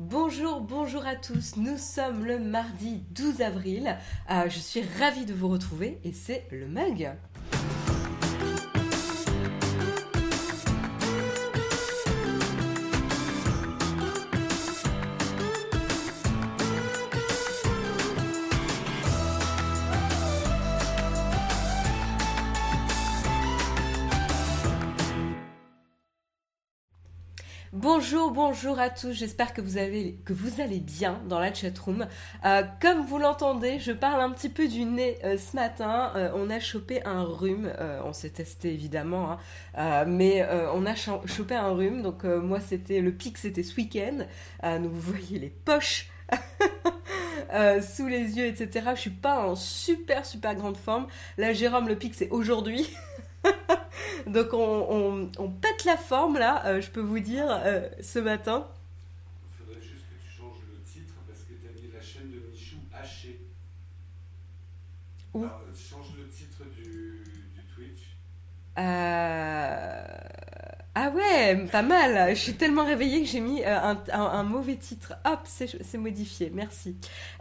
Bonjour, bonjour à tous. Nous sommes le mardi 12 avril. Euh, je suis ravie de vous retrouver et c'est le mug. Bonjour, bonjour à tous, j'espère que, vous allez bien dans la chatroom. Euh, comme vous l'entendez, je parle un petit peu du nez euh, ce matin. Euh, on a chopé un rhume, on s'est testé évidemment, hein. mais on a chopé un rhume. Donc moi, c'était le pic, c'était ce week-end. vous voyez les poches. sous les yeux, etc. Je suis pas en super super grande forme. Là, Jérôme, le pic, c'est aujourd'hui. Donc on, pète la forme là, euh, je peux vous dire, euh, ce matin. Il faudrait juste que tu changes le titre parce que tu as mis la chaîne de Michou hachée. Où? Ah, Change le titre du, du Twitch. Euh... Ah ouais, pas mal. Je suis tellement réveillée que j'ai mis euh, un, mauvais titre. Hop, c'est modifié. Merci.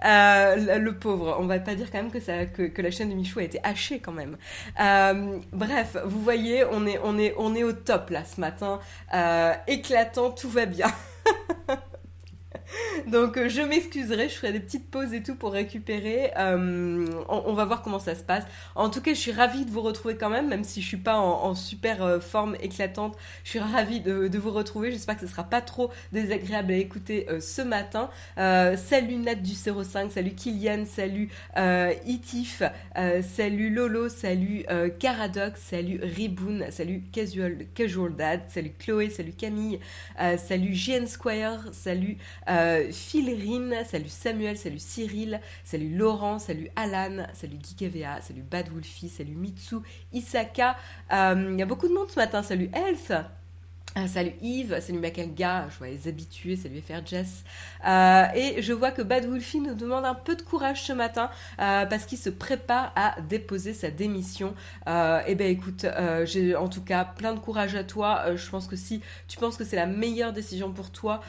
Euh, le, pauvre. On va pas dire quand même que, la chaîne de Michou a été hachée quand même. Euh, bref, vous voyez, on est au top là ce matin. éclatant, tout va bien. Donc euh, je m'excuserai, je ferai des petites pauses et tout pour récupérer. Euh, on, va voir comment ça se passe. En tout cas, je suis ravie de vous retrouver quand même, même si je suis pas en, super euh, forme éclatante. Je suis ravie de, vous retrouver. J'espère que ce sera pas trop désagréable à écouter ce matin. salut Nat du 05, salut Kylian, salut Itif, salut Lolo, salut Caradox, salut Riboun, salut Casual, Dad, salut Chloé, salut Camille, salut GN Squire, salut salut Samuel, salut Cyril, salut Laurent, salut Alan, salut GeekEVA, salut Bad Wolfie, salut Mitsu, Isaka. Euh, il y a beaucoup de monde ce matin, salut Elf. Ah, salut Yves, salut Makalga, je vois les habitués, salut FR Jess. Euh, et je vois que Bad Wolfie nous demande un peu de courage ce matin euh, parce qu'il se prépare à déposer sa démission. Euh, eh ben écoute, j'ai en tout cas plein de courage à toi. je pense que si tu penses que c'est la meilleure décision pour toi,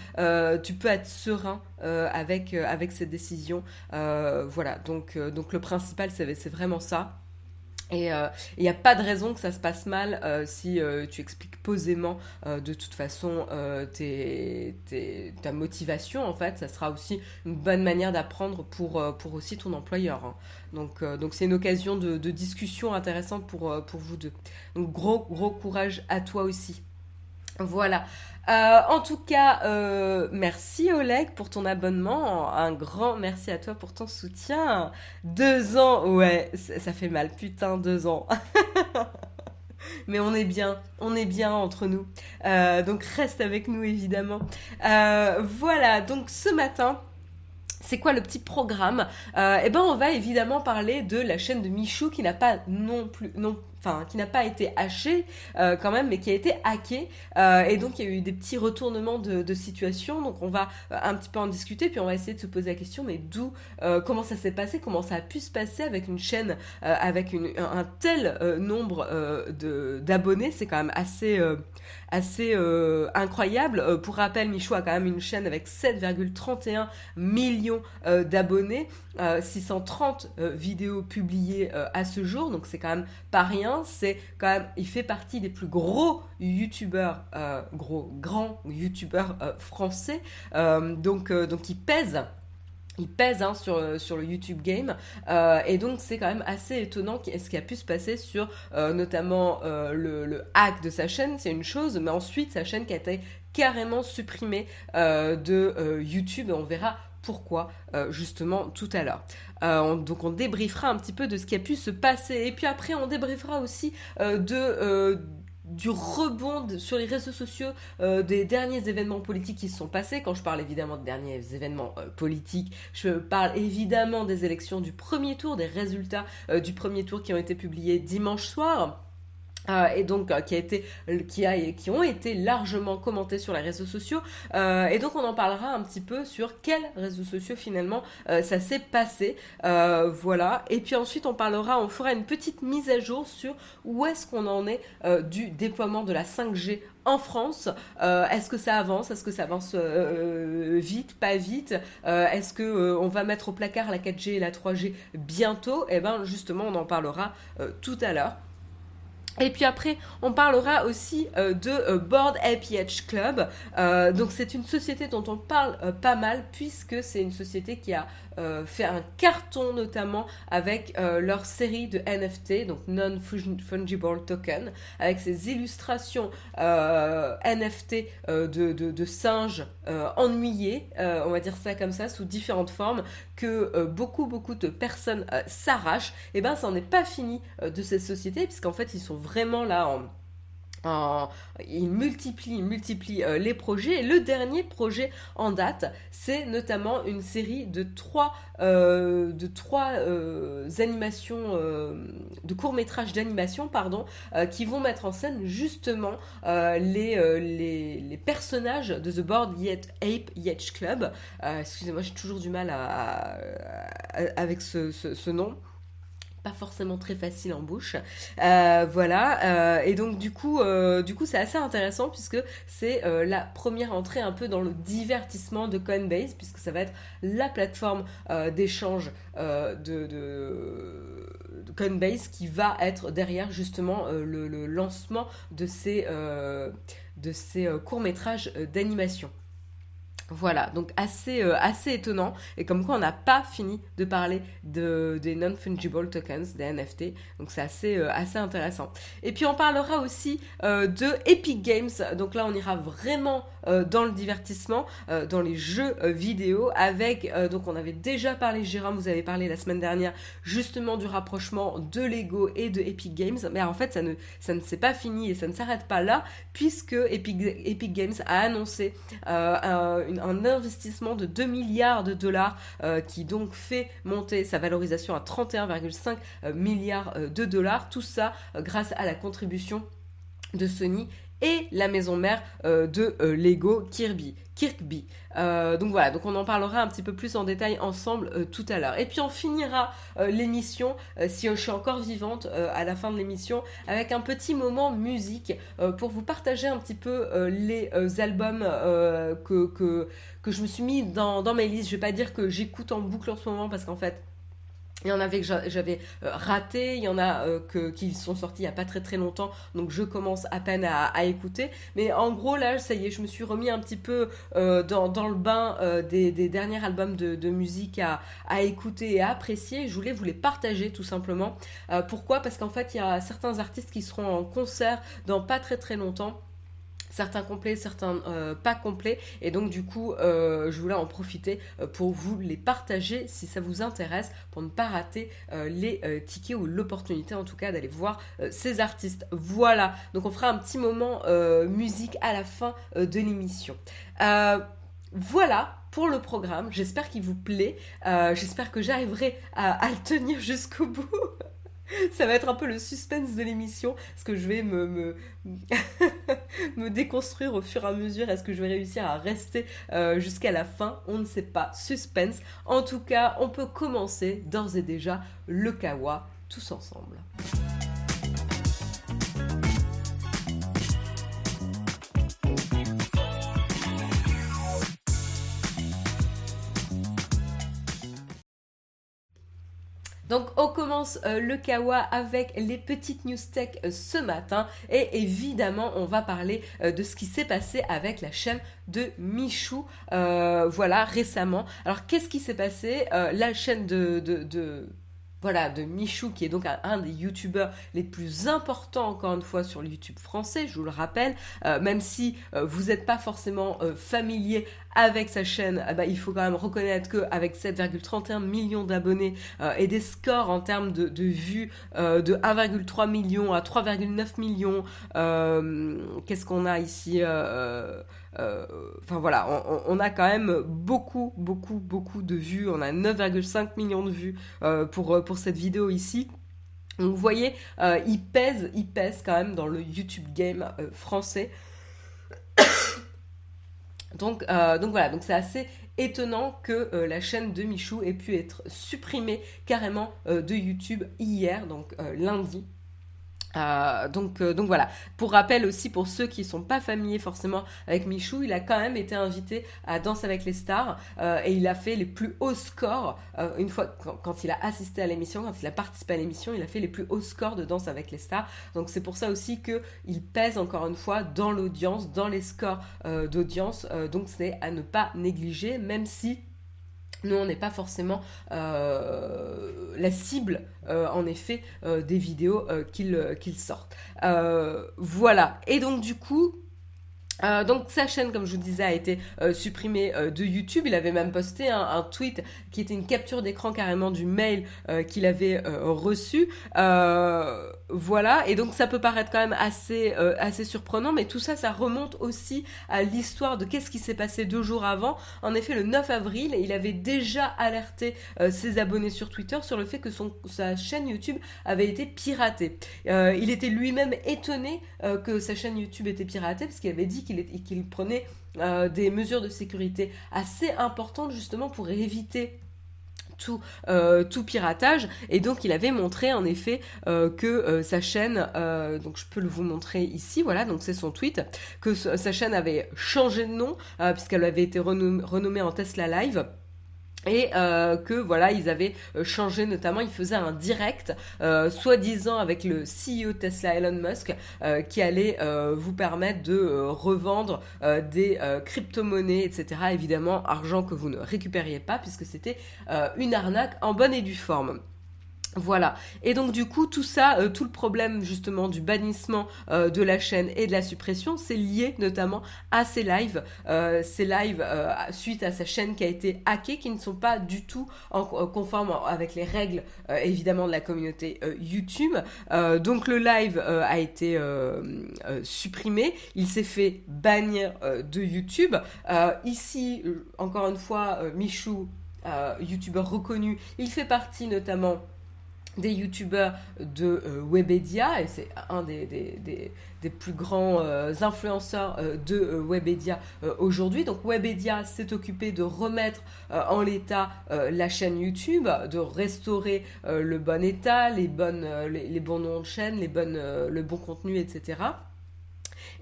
tu peux être serein avec, cette décision. voilà, donc le principal c'est vraiment ça. Et il euh, n'y a pas de raison que ça se passe mal euh, si euh, tu expliques posément de toute façon ta motivation. En fait, ça sera aussi une bonne manière d'apprendre pour, pour aussi ton employeur. Hein. Donc donc c'est une occasion de, de, discussion intéressante pour, pour vous deux. Donc gros gros courage à toi aussi. Voilà. Euh, en tout cas, euh, merci Oleg pour ton abonnement. Un grand merci à toi pour ton soutien. Deux ans, ouais, ça fait mal. Putain, deux ans. Mais on est bien, on est bien entre nous. Euh, donc reste avec nous évidemment. voilà, donc ce matin, c'est quoi le petit programme? Eh ben, on va évidemment parler de la chaîne de Michou qui n'a pas non plus, non enfin qui n'a pas été haché euh, quand même, mais qui a été hacké. Euh, et donc il y a eu des petits retournements de, situation. Donc on va euh, un petit peu en discuter, puis on va essayer de se poser la question, mais d'où, comment ça s'est passé, comment ça a pu se passer avec une chaîne avec un, tel nombre d'abonnés, c'est quand même assez assez incroyable. pour rappel, Michou a quand même une chaîne avec 7,31 millions d'abonnés, 630 vidéos publiées à ce jour, donc c'est quand même pas rien. C'est quand même, il fait partie des plus gros youtubeurs, euh, gros, grands youtubeurs euh, français, euh, donc, donc il pèse il pèse hein, sur, sur le YouTube Game. Et donc c'est quand même assez étonnant ce qui a pu se passer sur notamment le, hack de sa chaîne, c'est une chose, mais ensuite sa chaîne qui a été carrément supprimée de YouTube, on verra pourquoi euh, justement tout à l'heure. Euh, donc on débriefera un petit peu de ce qui a pu se passer. Et puis après on débriefera aussi euh, de du rebond sur les réseaux sociaux des derniers événements politiques qui se sont passés. Quand je parle évidemment de derniers événements politiques, je parle évidemment des élections du premier tour, des résultats du premier tour qui ont été publiés dimanche soir. Euh, et donc qui a été qui a qui ont été largement commentés sur les réseaux sociaux. Et donc on en parlera un petit peu sur quels réseaux sociaux finalement ça s'est passé. Voilà. Et puis ensuite on parlera on fera une petite mise à jour sur où est-ce qu'on en est du déploiement de la 5G en France. Euh, est-ce que ça avance? Est-ce que ça avance euh, euh, vite, pas vite? Est-ce que on va mettre au placard la 4G et la 3G bientôt? Eh bien, justement, on en parlera tout à l'heure. Et puis après, on parlera aussi de Board APH Club. donc c'est une société dont on parle pas mal puisque c'est une société qui a euh, fait un carton notamment avec euh, leur série de NFT, donc Non-Fungible Token, avec ces illustrations euh, NFT de, singes ennuyés, on va dire ça comme ça, sous différentes formes, que beaucoup, beaucoup de personnes s'arrachent. Et eh ben, ça n'en est pas fini de cette société, puisqu'en fait, ils sont vraiment là en il multiplie, multiplie euh, les projets. Et le dernier projet en date, c'est notamment une série de trois, euh, de trois euh, animations, de courts métrages d'animation, pardon, qui vont mettre en scène justement les, les, personnages de The Board Yet Ape Yacht Club. Excusez-moi, j'ai toujours du mal à, avec ce nom pas forcément très facile en bouche. Euh, voilà. Euh, et donc du coup, euh, du coup, c'est assez intéressant puisque c'est la première entrée un peu dans le divertissement de Coinbase puisque ça va être la plateforme d'échange de, Coinbase qui va être derrière justement le, lancement de ces, de ces courts métrages d'animation. Voilà, donc assez, euh, assez étonnant. Et comme quoi, on n'a pas fini de parler de, des non-fungible tokens, des NFT. Donc c'est assez, euh, assez intéressant. Et puis on parlera aussi euh, de Epic Games. Donc là, on ira vraiment dans le divertissement, dans les jeux vidéo. Avec, donc on avait déjà parlé, Jérôme, vous avez parlé la semaine dernière, justement du rapprochement de Lego et de Epic Games. Mais en fait, ça ne, ça ne s'est pas fini et ça ne s'arrête pas là, puisque Epic, Epic Games a annoncé une un investissement de 2 milliards de dollars euh, qui donc fait monter sa valorisation à 31,5 euh, milliards euh, de dollars. Tout ça grâce à la contribution de Sony et la maison mère de Lego Kirby. Kirkby. donc voilà, donc on en parlera un petit peu plus en détail ensemble tout à l'heure. Et puis on finira l'émission, si je suis encore vivante à la fin de l'émission, avec un petit moment musique pour vous partager un petit peu les albums que, que, que, je me suis mis dans, dans mes listes. Je vais pas dire que j'écoute en boucle en ce moment parce qu'en fait il y en avait que j'avais euh, raté, il y en a euh, qui sont sortis il n'y a pas très très longtemps, donc je commence à peine à, écouter. Mais en gros, là, ça y est, je me suis remis un petit peu euh, dans, le bain des, derniers albums de, de musique à, à, écouter et à apprécier. Je voulais vous les partager tout simplement. pourquoi? Parce qu'en fait, il y a certains artistes qui seront en concert dans pas très très longtemps certains complets, certains euh, pas complets. Et donc du coup, euh, je voulais en profiter euh, pour vous les partager si ça vous intéresse, pour ne pas rater les tickets ou l'opportunité en tout cas d'aller voir ces artistes. Voilà, donc on fera un petit moment musique à la fin de l'émission. voilà pour le programme, j'espère qu'il vous plaît, j'espère que j'arriverai à, le tenir jusqu'au bout. Ça va être un peu le suspense de l'émission, parce que je vais me, me, déconstruire au fur et à mesure. Est-ce que je vais réussir à rester euh, jusqu'à la fin? On ne sait pas. Suspense. En tout cas, on peut commencer d'ores et déjà le kawa tous ensemble. Donc on commence euh, le Kawa avec les petites news tech euh, ce matin et évidemment on va parler euh, de ce qui s'est passé avec la chaîne de Michou voilà récemment. Alors qu'est-ce qui s'est passé La chaîne de, de voilà, de Michou, qui est donc un, des youtubeurs les plus importants, encore une fois, sur le YouTube français, je vous le rappelle, euh, même si euh, vous n'êtes pas forcément euh, familier avec sa chaîne, bah, il faut quand même reconnaître qu'avec 7,31 millions d'abonnés et des scores en termes de, de vues de 1,3 million à 3,9 millions, qu'est-ce qu'on a ici enfin voilà, on, a quand même beaucoup, beaucoup, beaucoup de vues. On a 9,5 millions de vues euh, pour, euh, pour cette vidéo ici. Donc vous voyez, il pèse, il pèse quand même dans le YouTube game français. donc, donc voilà, donc c'est assez étonnant que la chaîne de Michou ait pu être supprimée carrément de YouTube hier, donc lundi. Euh, donc, euh, donc voilà. Pour rappel aussi, pour ceux qui sont pas familiers forcément avec Michou, il a quand même été invité à Danse avec les stars euh, et il a fait les plus hauts scores une fois quand, il a assisté à l'émission, quand il a participé à l'émission, il a fait les plus hauts scores de Danse avec les stars. Donc c'est pour ça aussi que il pèse encore une fois dans l'audience, dans les scores d'audience. donc c'est à ne pas négliger, même si nous, on n'est pas forcément euh, la cible, euh, en effet, euh, des vidéos qu'ils sortent. voilà. Et donc, du coup, donc sa chaîne, comme je vous disais, a été supprimée de YouTube. Il avait même posté un, tweet qui était une capture d'écran carrément du mail qu'il avait reçu. Voilà, et donc ça peut paraître quand même assez, assez surprenant, mais tout ça, ça remonte aussi à l'histoire de qu'est-ce qui s'est passé deux jours avant. En effet, le 9 avril, il avait déjà alerté ses abonnés sur Twitter sur le fait que son, sa chaîne YouTube avait été piratée. il était lui-même étonné que sa chaîne YouTube était piratée parce qu'il avait dit qu'il prenait euh, des mesures de sécurité assez importantes justement pour éviter tout, euh, tout, piratage. Et donc il avait montré en effet euh, que sa chaîne donc je peux le vous montrer ici voilà donc c'est son tweet que sa chaîne avait changé de nom puisqu'elle avait été renommée en Tesla Live et euh, que voilà ils avaient euh, changé notamment ils faisaient un direct euh, soi-disant avec le CEO Tesla Elon Musk qui allait vous permettre de revendre des crypto-monnaies etc évidemment argent que vous ne récupériez pas puisque c'était une arnaque en bonne et due forme voilà. Et donc du coup, tout ça, euh, tout le problème justement du bannissement euh, de la chaîne et de la suppression, c'est lié notamment à ces lives, euh, ces lives suite à sa chaîne qui a été hackée, qui ne sont pas du tout en, conforme avec les règles évidemment de la communauté YouTube. donc le live a été supprimé, il s'est fait bannir de YouTube. ici, encore une fois, Michou, youtubeur reconnu, il fait partie notamment des youtubeurs de euh, Webedia, et c'est un des, plus grands euh, influenceurs euh, de Webedia aujourd'hui. Donc Webedia s'est occupé de remettre en l'état la chaîne YouTube, de restaurer le bon état, les, bonnes, les, bons noms de chaîne, les bonnes, le bon contenu, etc.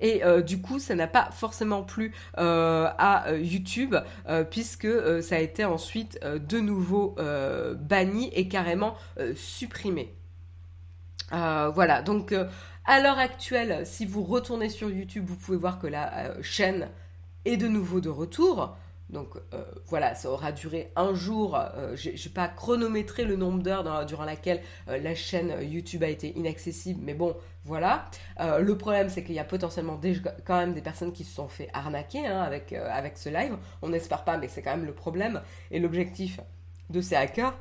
Et euh, du coup, ça n'a pas forcément plu euh, à euh, YouTube puisque ça a été ensuite de nouveau banni et carrément supprimé. voilà, donc à l'heure actuelle, si vous retournez sur YouTube, vous pouvez voir que la chaîne est de nouveau de retour. Donc euh, voilà, ça aura duré un jour. Euh, je n'ai pas chronométré le nombre d'heures durant laquelle euh, la chaîne YouTube a été inaccessible, mais bon, voilà. le problème, c'est qu'il y a potentiellement quand même des personnes qui se sont fait arnaquer hein, avec, avec ce live. On n'espère pas, mais c'est quand même le problème. Et l'objectif de ces hackers,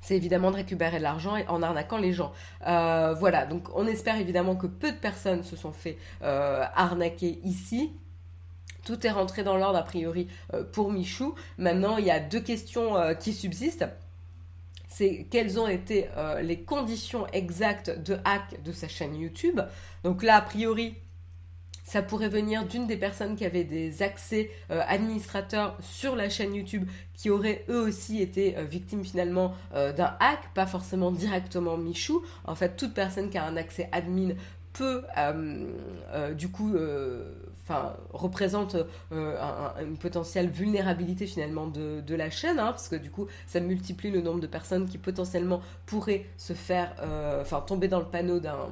c'est évidemment de récupérer de l'argent en arnaquant les gens. voilà, donc on espère évidemment que peu de personnes se sont fait arnaquer ici. Tout est rentré dans l'ordre a priori euh, pour Michou. Maintenant, il y a deux questions euh, qui subsistent. C'est quelles ont été euh, les conditions exactes de hack de sa chaîne YouTube. Donc là, a priori, ça pourrait venir d'une des personnes qui avaient des accès administrateurs sur la chaîne YouTube qui auraient eux aussi été victimes finalement d'un hack, pas forcément directement Michou. En fait, toute personne qui a un accès admin peut du coup enfin, représente euh, une potentielle vulnérabilité finalement de, la chaîne, hein, parce que du coup, ça multiplie le nombre de personnes qui potentiellement pourraient se faire, euh, enfin, tomber dans le panneau d'un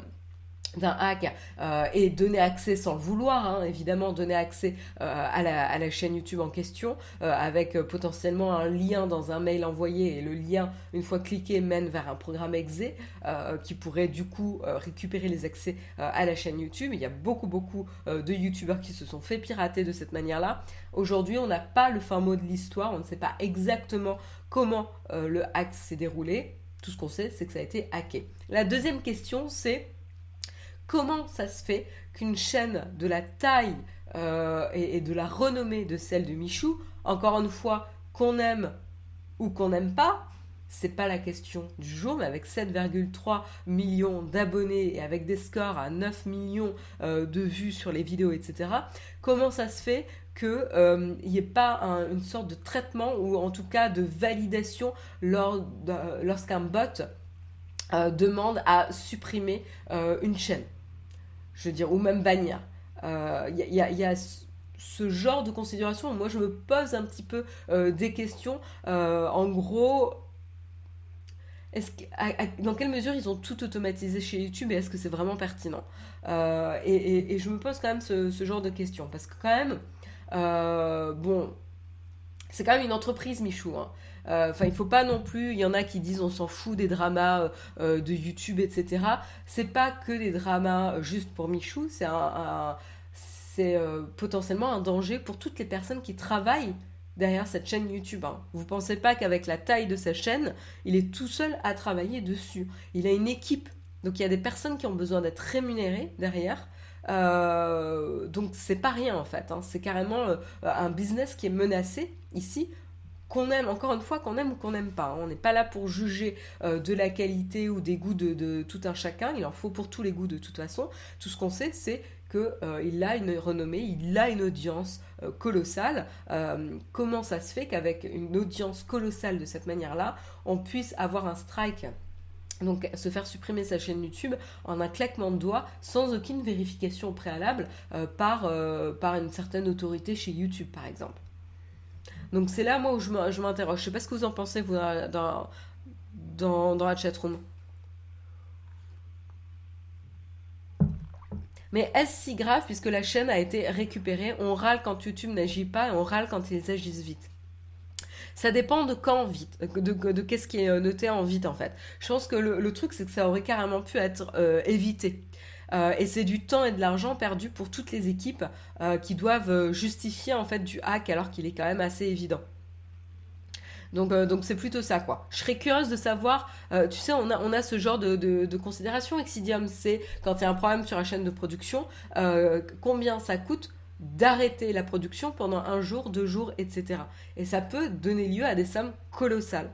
d'un hack euh, et donner accès sans le vouloir, hein, évidemment donner accès euh, à, la, chaîne YouTube en question euh, avec potentiellement un lien dans un mail envoyé et le lien une fois cliqué mène vers un programme exe qui pourrait du coup récupérer les accès à la chaîne YouTube. Il y a beaucoup beaucoup de YouTubeurs qui se sont fait pirater de cette manière-là. Aujourd'hui, on n'a pas le fin mot de l'histoire, on ne sait pas exactement comment le hack s'est déroulé. Tout ce qu'on sait, c'est que ça a été hacké. La deuxième question, c'est Comment ça se fait qu'une chaîne de la taille euh, et, de la renommée de celle de Michou, encore une fois, qu'on aime ou qu'on n'aime pas, c'est pas la question du jour, mais avec 7,3 millions d'abonnés et avec des scores à 9 millions euh, de vues sur les vidéos, etc., comment ça se fait qu'il euh, n'y ait pas une sorte de traitement ou en tout cas de validation lorsqu'un bot euh, demande à supprimer une chaîne? Je veux dire, ou même bannir. Il y, y, a ce genre de considération, moi je me pose un petit peu des questions. en gros, dans quelle mesure ils ont tout automatisé chez YouTube et est-ce que c'est vraiment pertinent? Euh, et, je me pose quand même ce, genre de questions parce que quand même, euh, bon, c'est quand même une entreprise, Michou. Hein. Euh, enfin, il faut pas non plus. Il y en a qui disent on s'en fout des dramas de YouTube, etc. C'est pas que des dramas juste pour Michou. C'est c'est potentiellement un danger pour toutes les personnes qui travaillent derrière cette chaîne YouTube. Hein. Vous pensez pas qu'avec la taille de sa chaîne, il est tout seul à travailler dessus. Il a une équipe. Donc il y a des personnes qui ont besoin d'être rémunérées derrière. Euh, donc c'est pas rien en fait. Hein. C'est carrément euh, un business qui est menacé ici qu'on aime, encore une fois, qu'on aime ou qu'on n'aime pas. Hein. On n'est pas là pour juger euh, de la qualité ou des goûts de, tout un chacun. Il en faut pour tous les goûts de toute façon. Tout ce qu'on sait, c'est qu'il a une renommée, il a une audience euh, colossale. Euh, comment ça se fait qu'avec une audience colossale de cette manière-là, on puisse avoir un strike? Donc se faire supprimer sa chaîne YouTube en un claquement de doigts sans aucune vérification préalable euh, par une certaine autorité chez YouTube par exemple. Donc c'est là moi où je m'interroge. Je sais pas ce que vous en pensez vous dans, dans, dans la chatroom. Mais est-ce si grave puisque la chaîne a été récupérée? On râle quand YouTube n'agit pas et on râle quand ils agissent vite. Ça dépend de quand vite, de, qu'est-ce qui est euh, noté en vite en fait. Je pense que le, truc c'est que ça aurait carrément pu être euh, évité. Euh, et c'est du temps et de l'argent perdu pour toutes les équipes qui doivent justifier en fait du hack alors qu'il est quand même assez évident. Euh, donc, c'est plutôt ça, quoi. Je serais curieuse de savoir, euh, tu sais, on a, ce genre de, de, considération. Exidium, c'est quand il y a un problème sur la chaîne de production, euh, combien ça coûte d'arrêter la production pendant un jour, deux jours, etc. Et ça peut donner lieu à des sommes colossales.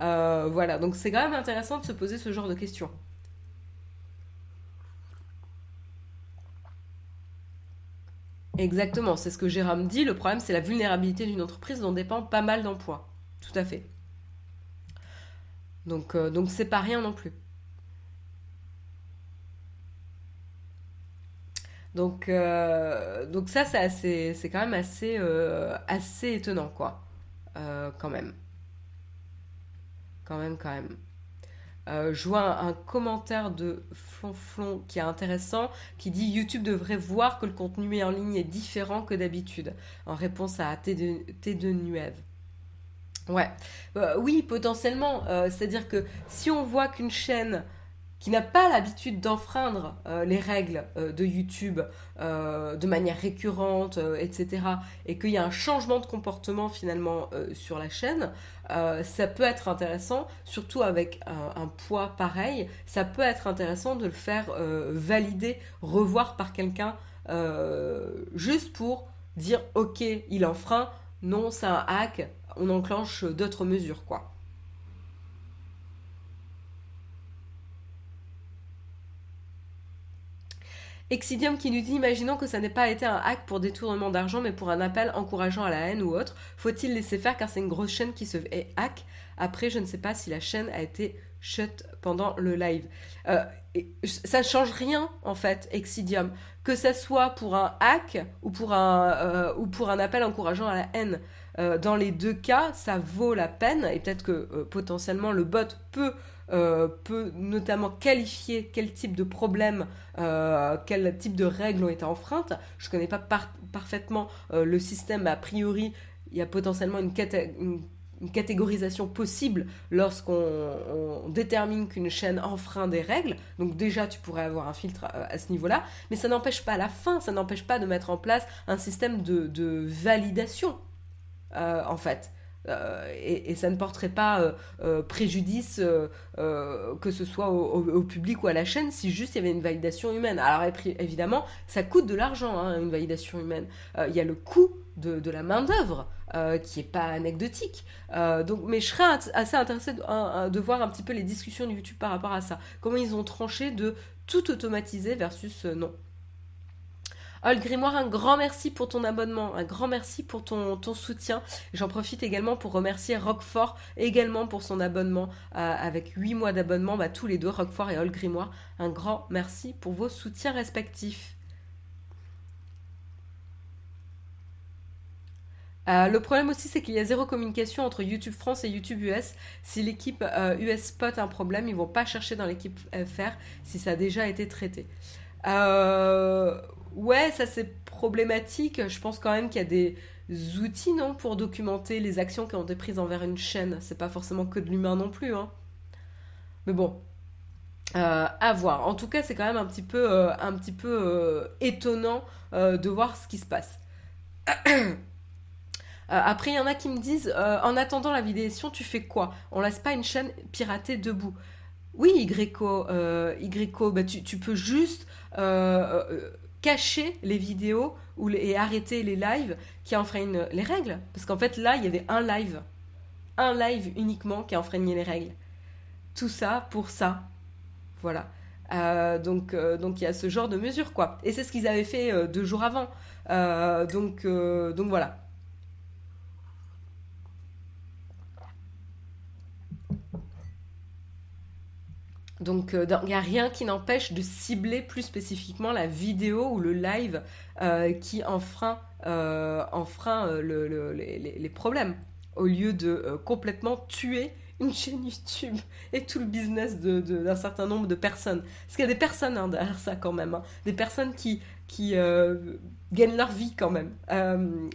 voilà, donc c'est quand même intéressant de se poser ce genre de questions. Exactement, c'est ce que Jérôme dit. Le problème, c'est la vulnérabilité d'une entreprise dont dépend pas mal d'emplois. Tout à fait. Donc, euh, donc c'est pas rien non plus. Donc, euh, donc ça, c'est, c'est quand même assez, euh, assez étonnant, quoi. quand même. Quand même, quand même. Je vois un, commentaire de Flonflon qui est intéressant, qui dit YouTube devrait voir que le contenu en ligne est différent que d'habitude, en réponse à T de, T de Nuève. Ouais, euh, oui, potentiellement. Euh, c'est-à-dire que si on voit qu'une chaîne qui n'a pas l'habitude d'enfreindre euh, les règles de YouTube de manière récurrente, etc., et qu'il y a un changement de comportement finalement sur la chaîne, ça peut être intéressant, surtout avec un, poids pareil, ça peut être intéressant de le faire valider, revoir par quelqu'un, juste pour dire ok, il enfreint, non, c'est un hack, on enclenche d'autres mesures, quoi. Exidium qui nous dit imaginons que ça n'ait pas été un hack pour détournement d'argent mais pour un appel encourageant à la haine ou autre. Faut-il laisser faire car c'est une grosse chaîne qui se fait hack? Après, je ne sais pas si la chaîne a été shut pendant le live. Euh, ça ne change rien en fait, Exidium. Que ça soit pour un hack ou pour un, euh, appel encourageant à la haine. Euh, dans les deux cas, ça vaut la peine et peut-être que potentiellement le bot peut, euh, peut notamment qualifier quel type de problème, quel type de règles ont été enfreintes. Je ne connais pas parfaitement le système, a priori, il y a potentiellement une, catégorisation possible lorsqu'on détermine qu'une chaîne enfreint des règles. Donc déjà, tu pourrais avoir un filtre à, ce niveau-là, mais ça n'empêche pas la fin, ça n'empêche pas de mettre en place un système de validation euh, en fait. Et, ça ne porterait pas préjudice que ce soit au, public ou à la chaîne si juste il y avait une validation humaine. Alors évidemment, ça coûte de l'argent, hein, une validation humaine. Il y a le coût de, la main-d'œuvre qui n'est pas anecdotique. donc, mais je serais assez intéressée de, de, voir un petit peu les discussions de YouTube par rapport à ça. Comment ils ont tranché de tout automatiser versus non. Ol Grimoire, un grand merci pour ton abonnement, un grand merci pour ton, soutien. J'en profite également pour remercier Roquefort également pour son abonnement euh, avec 8 mois d'abonnement, bah, tous les deux, Roquefort et Ol Grimoire. Un grand merci pour vos soutiens respectifs. Euh, le problème aussi, c'est qu'il y a zéro communication entre YouTube France et YouTube US. Si l'équipe US euh, spot un problème, ils vont pas chercher dans l'équipe FR si ça a déjà été traité. Ouais, ça c'est problématique. Je pense quand même qu'il y a des outils, non, pour documenter les actions qui ont été prises envers une chaîne. C'est pas forcément que de l'humain non plus, hein. Mais bon, à voir. En tout cas, c'est quand même un petit peu, un petit peu étonnant de voir ce qui se passe. Euh, après, il y en a qui me disent, euh, en attendant la vidéo, tu fais quoi? On laisse pas une chaîne piratée debout. Oui, Yco, euh, bah, tu, peux juste cacher les vidéos ou et arrêter les lives qui enfreignent les règles. Parce qu'en fait, là, il y avait un live. Un live uniquement qui enfreignait les règles. Tout ça pour ça. Voilà. donc, donc il y a ce genre de mesures, quoi. Et c'est ce qu'ils avaient fait deux jours avant. donc, donc voilà. Donc, euh, il n'y a rien qui n'empêche de cibler plus spécifiquement la vidéo ou le live euh, qui enfreint, euh, les, problèmes, au lieu de complètement tuer une chaîne YouTube et tout le business d'un certain nombre de personnes. Parce qu'il y a des personnes hein, derrière ça quand même, hein. des personnes qui, qui gagnent leur vie quand même.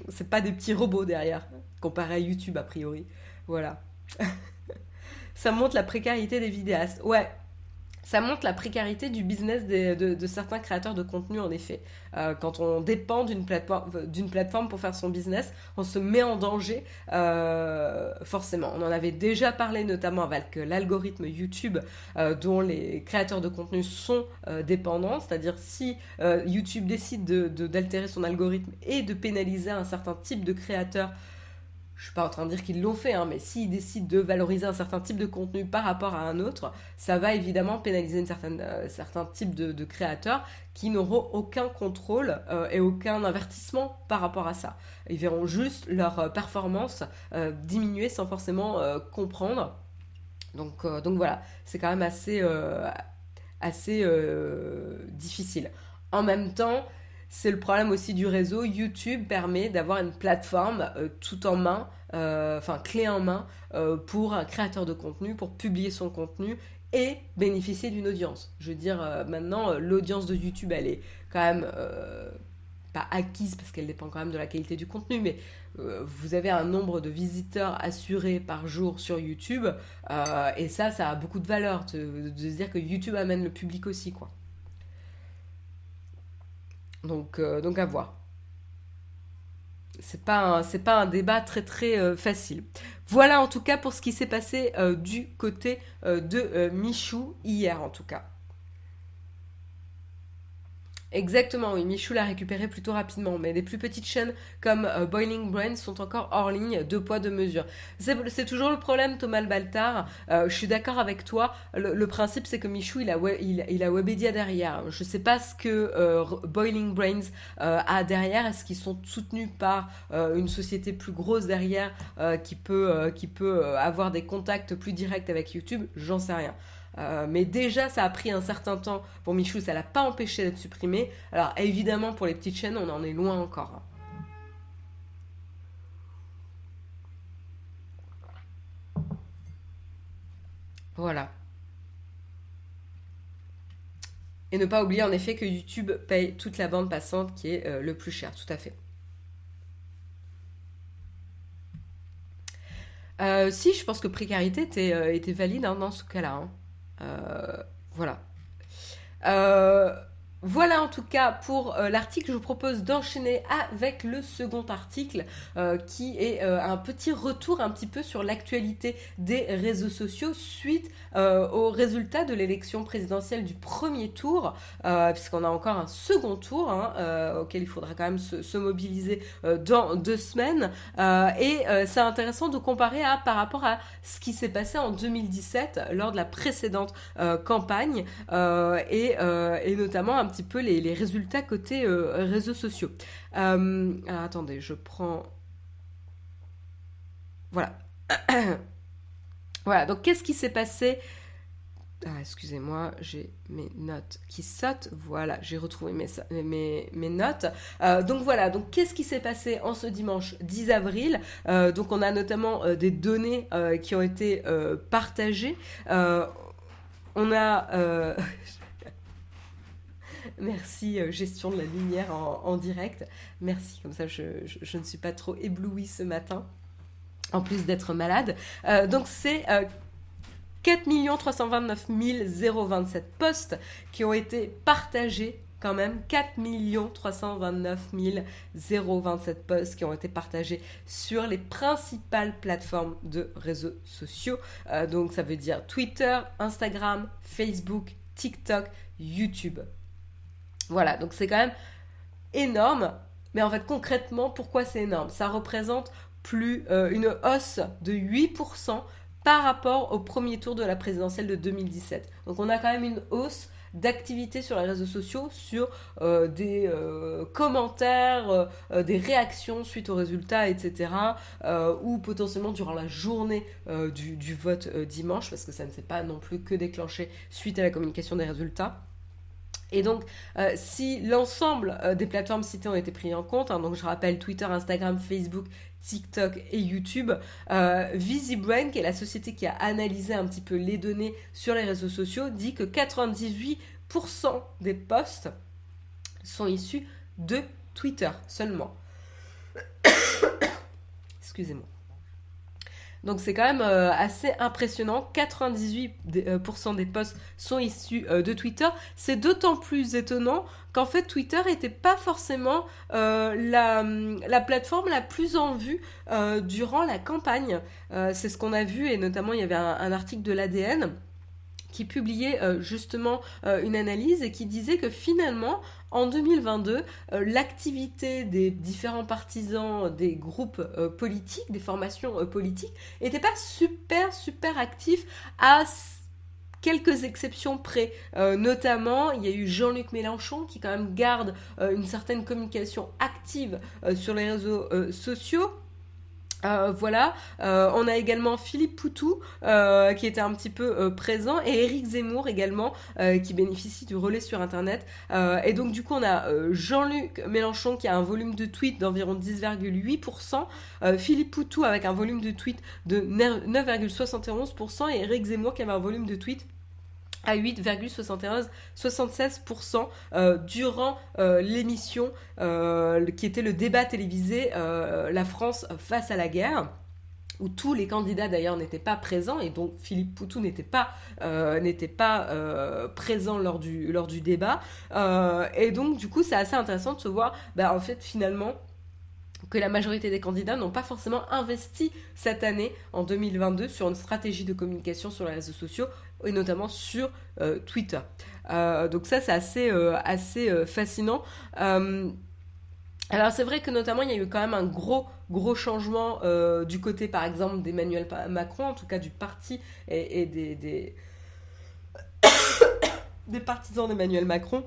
C'est pas des petits robots derrière, comparé à YouTube a priori. Voilà. ça montre la précarité des vidéastes. Ouais, ça montre la précarité du business de, certains créateurs de contenu, en effet. Euh, quand on dépend d'une plateforme, pour faire son business, on se met en danger, euh, forcément. On en avait déjà parlé, notamment avec l'algorithme YouTube, euh, dont les créateurs de contenu sont dépendants. C'est-à-dire, si YouTube décide d'altérer son algorithme et de pénaliser un certain type de créateurs, je suis pas en train de dire qu'ils l'ont fait, hein, mais s'ils décident de valoriser un certain type de contenu par rapport à un autre, ça va évidemment pénaliser une certaine, euh, certain type de, créateurs qui n'auront aucun contrôle euh, et aucun avertissement par rapport à ça. Ils verront juste leur euh, performance diminuer sans forcément comprendre. Donc, donc voilà, c'est quand même assez, assez difficile. En même temps, c'est le problème aussi du réseau. YouTube permet d'avoir une plateforme euh, tout en main, euh, enfin clé en main, euh, pour un créateur de contenu, pour publier son contenu et bénéficier d'une audience. Je veux dire, maintenant, l'audience de YouTube, elle est quand même pas acquise parce qu'elle dépend quand même de la qualité du contenu, mais vous avez un nombre de visiteurs assurés par jour sur YouTube, et ça, ça a beaucoup de valeur de, de se dire que YouTube amène le public aussi, quoi. Donc, euh, donc à voir. C'est pas, c'est pas un débat très très euh, facile. Voilà en tout cas pour ce qui s'est passé euh, du côté de Michou hier en tout cas. Exactement, oui, Michou l'a récupéré plutôt rapidement, mais les plus petites chaînes comme euh, Boiling Brain sont encore hors ligne, deux poids, deux mesures. C'est toujours le problème, Thomas Baltar. Euh, je suis d'accord avec toi. Le, principe, c'est que Michou, il a, il, Webedia derrière. Je ne sais pas ce que euh, Boiling Brains a derrière. Est-ce qu'ils sont soutenus par une société plus grosse derrière qui, qui peut avoir des contacts plus directs avec YouTube? J'en sais rien. Euh, mais déjà, ça a pris un certain temps pour Michou, ça l'a pas empêché d'être supprimé. Alors évidemment, pour les petites chaînes, on en est loin encore. Hein. Voilà. Et ne pas oublier en effet que YouTube paye toute la bande passante qui est euh, le plus cher, tout à fait. Euh, si, je pense que précarité était, valide hein, dans ce cas-là. Hein. Euh, voilà. Euh, voilà en tout cas pour euh, l'article. Je vous propose d'enchaîner avec le second article euh, qui est euh, un petit retour un petit peu sur l'actualité des réseaux sociaux suite aux résultats de l'élection présidentielle du premier tour, puisqu'on a encore un second tour hein, auquel il faudra quand même se, se mobiliser dans deux semaines. et c'est intéressant de comparer à, par rapport à ce qui s'est passé en 2017 lors de la précédente campagne et, et notamment un petit peu les, résultats côté euh, réseaux sociaux. Euh, attendez, je prends... Voilà. voilà, donc qu'est-ce qui s'est passé? Ah, excusez-moi, j'ai mes notes qui sautent. Voilà, j'ai retrouvé mes, mes, mes notes. Euh, donc voilà, donc qu'est-ce qui s'est passé en ce dimanche 10 avril? Donc on a notamment des données qui ont été partagées. on a... Merci, euh, gestion de la lumière en, direct. Merci, comme ça je, ne suis pas trop éblouie ce matin, en plus d'être malade. Euh, donc c'est... Euh, 4 329 027 postes qui ont été partagés quand même 4 329 027 posts qui ont été partagés sur les principales plateformes de réseaux sociaux. Euh, donc ça veut dire Twitter, Instagram, Facebook, TikTok, YouTube. Voilà, donc c'est quand même énorme. Mais en fait, concrètement, pourquoi c'est énorme? Ça représente plus euh, une hausse de 8% par rapport au premier tour de la présidentielle de 2017. Donc on a quand même une hausse d'activité sur les réseaux sociaux, sur euh, des euh, commentaires, des réactions suite aux résultats, etc. ou potentiellement durant la journée du, du, vote dimanche, parce que ça ne s'est pas non plus que déclenché suite à la communication des résultats. Et donc, euh, si l'ensemble euh, des plateformes citées ont été prises en compte, hein, donc je rappelle Twitter, Instagram, Facebook, TikTok et YouTube, euh, VisiBrain, qui est la société qui a analysé un petit peu les données sur les réseaux sociaux, dit que 98% des posts sont issus de Twitter seulement. Excusez-moi. Donc c'est quand même euh, assez impressionnant. 98% euh, des posts sont issus euh, de Twitter. C'est d'autant plus étonnant qu'en fait Twitter n'était pas forcément la, plateforme la plus en vue durant la campagne. c'est ce qu'on a vu et notamment il y avait un article de l'ADN qui publiait justement une analyse et qui disait que finalement, en 2022, euh, l'activité des différents partisans des groupes politiques, des formations politiques, n'était pas super, super actif à quelques exceptions près. notamment, il y a eu Jean-Luc Mélenchon qui quand même garde une certaine communication active sur les réseaux sociaux. Euh, voilà, euh, on a également Philippe Poutou euh, qui était un petit peu présent et Eric Zemmour également qui bénéficie du relais sur internet. et donc du coup on a Jean-Luc Mélenchon qui a un volume de tweets d'environ 10,8%, Philippe Poutou avec un volume de tweets de 9,71% et Eric Zemmour qui avait un volume de tweets à 8,76% euh, durant euh, l'émission euh, qui était le débat télévisé La France face à la guerre où tous les candidats d'ailleurs n'étaient pas présents et donc Philippe Poutou n'était pas, présent lors du, lors du débat. et donc du coup c'est assez intéressant de se voir bah, en fait finalement que la majorité des candidats n'ont pas forcément investi cette année, en 2022, sur une stratégie de communication sur les réseaux sociaux et notamment sur euh, Twitter. Euh, donc ça, c'est assez, euh, assez fascinant. alors c'est vrai que notamment, il y a eu quand même un gros, gros changement du côté, par exemple, d'Emmanuel Macron, en tout cas du parti et, des, des, des partisans d'Emmanuel Macron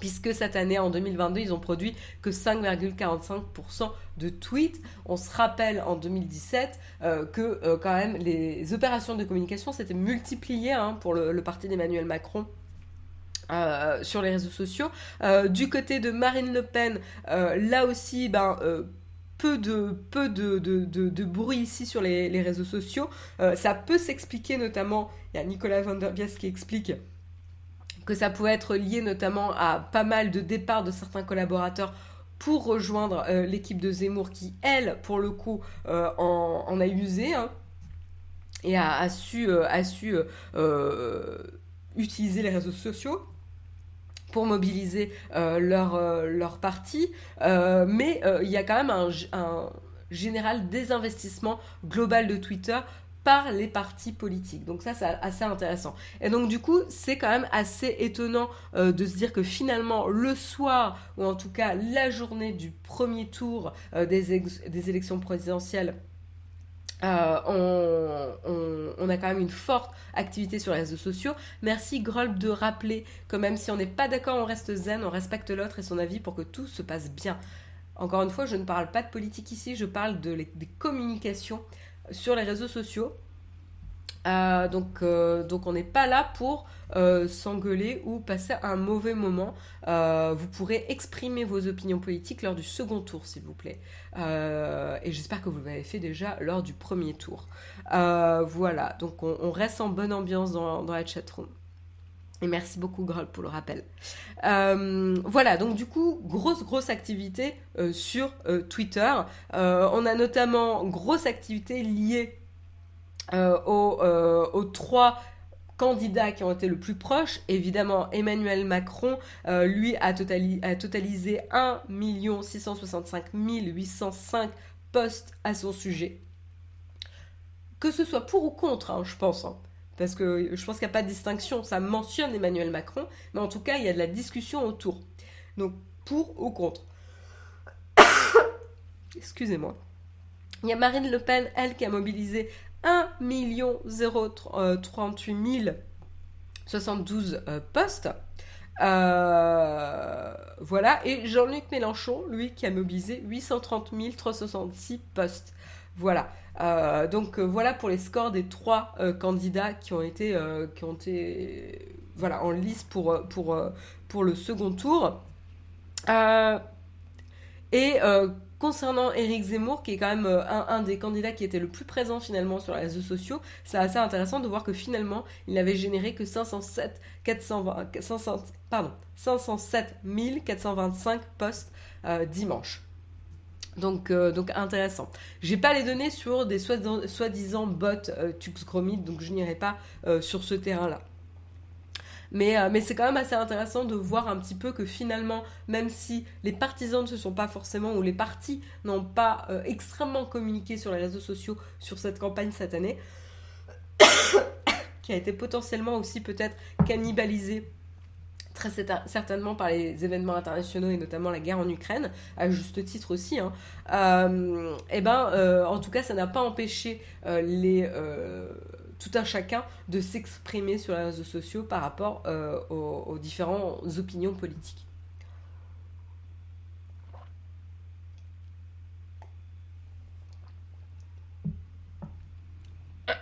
puisque cette année, en 2022, ils ont produit que 5,45% de tweets. On se rappelle en 2017 euh, que euh, quand même les opérations de communication s'étaient multipliées hein, pour le, parti d'Emmanuel Macron. Euh, sur les réseaux sociaux. du côté de Marine Le Pen, là aussi, ben, peu de, peu de, de, bruit ici sur les, les réseaux sociaux. ça peut s'expliquer notamment, il y a Nicolas Van der Bias qui explique que ça pouvait être lié notamment à pas mal de départs de certains collaborateurs pour rejoindre euh, l'équipe de Zemmour qui, elle, pour le coup, euh, en, a usé hein, et a, su, euh, utiliser les réseaux sociaux pour mobiliser leur, parti. mais il y a quand même un général désinvestissement global de Twitter par les partis politiques. Donc ça, c'est assez intéressant. Et donc du coup, c'est quand même assez étonnant euh, de se dire que finalement, le soir, ou en tout cas la journée du premier tour euh, des, des, élections présidentielles, euh, on, a quand même une forte activité sur les réseaux sociaux. Merci Grolb de rappeler que même si on n'est pas d'accord, on reste zen, on respecte l'autre et son avis pour que tout se passe bien. Encore une fois, je ne parle pas de politique ici, je parle de des communications sur les réseaux sociaux. Euh, donc, euh, donc on n'est pas là pour euh, s'engueuler ou passer un mauvais moment. vous pourrez exprimer vos opinions politiques lors du second tour, s'il vous plaît. et j'espère que vous l'avez fait déjà lors du premier tour. voilà, donc on, reste en bonne ambiance dans, dans la chatroom. Et merci beaucoup Groll pour le rappel. voilà, donc du coup, grosse, grosse activité sur Twitter. on a notamment grosse activité liée euh, euh, aux, trois candidats qui ont été le plus proches. Évidemment, Emmanuel Macron, euh, lui, a, totalisé 1 665 805 postes à son sujet. Que ce soit pour ou contre, hein, je pense. Hein. Parce que je pense qu'il n'y a pas de distinction. Ça mentionne Emmanuel Macron, mais en tout cas, il y a de la discussion autour. Donc, pour ou contre? Excusez-moi. Il y a Marine Le Pen, elle, qui a mobilisé 1 038 072 postes. Euh, voilà, et Jean-Luc Mélenchon, lui, qui a mobilisé 830 366 postes. Voilà. Euh, donc euh, voilà pour les scores des trois candidats qui ont été, qui ont été voilà, en lice pour, pour, pour le second tour. et Concernant Éric Zemmour, qui est quand même euh, un, des candidats qui était le plus présent finalement sur les réseaux sociaux, c'est assez intéressant de voir que finalement, il n'avait généré que 507, 420, 507 425 posts euh, dimanche. Donc, euh, donc intéressant. J'ai pas les données sur des soi-disant bots euh, donc je n'irai pas sur ce terrain-là. Euh, mais, c'est quand même assez intéressant de voir un petit peu que finalement, même si les partisans ne se sont pas forcément, ou les partis n'ont pas euh, extrêmement communiqué sur les réseaux sociaux sur cette campagne cette année, qui a été potentiellement aussi peut-être cannibalisée très certainement par les événements internationaux et notamment la guerre en Ukraine, à juste titre aussi, hein, euh, et eh ben, en tout cas, ça n'a pas empêché les tout un chacun de s'exprimer sur les réseaux sociaux par rapport euh, aux, différentes opinions politiques.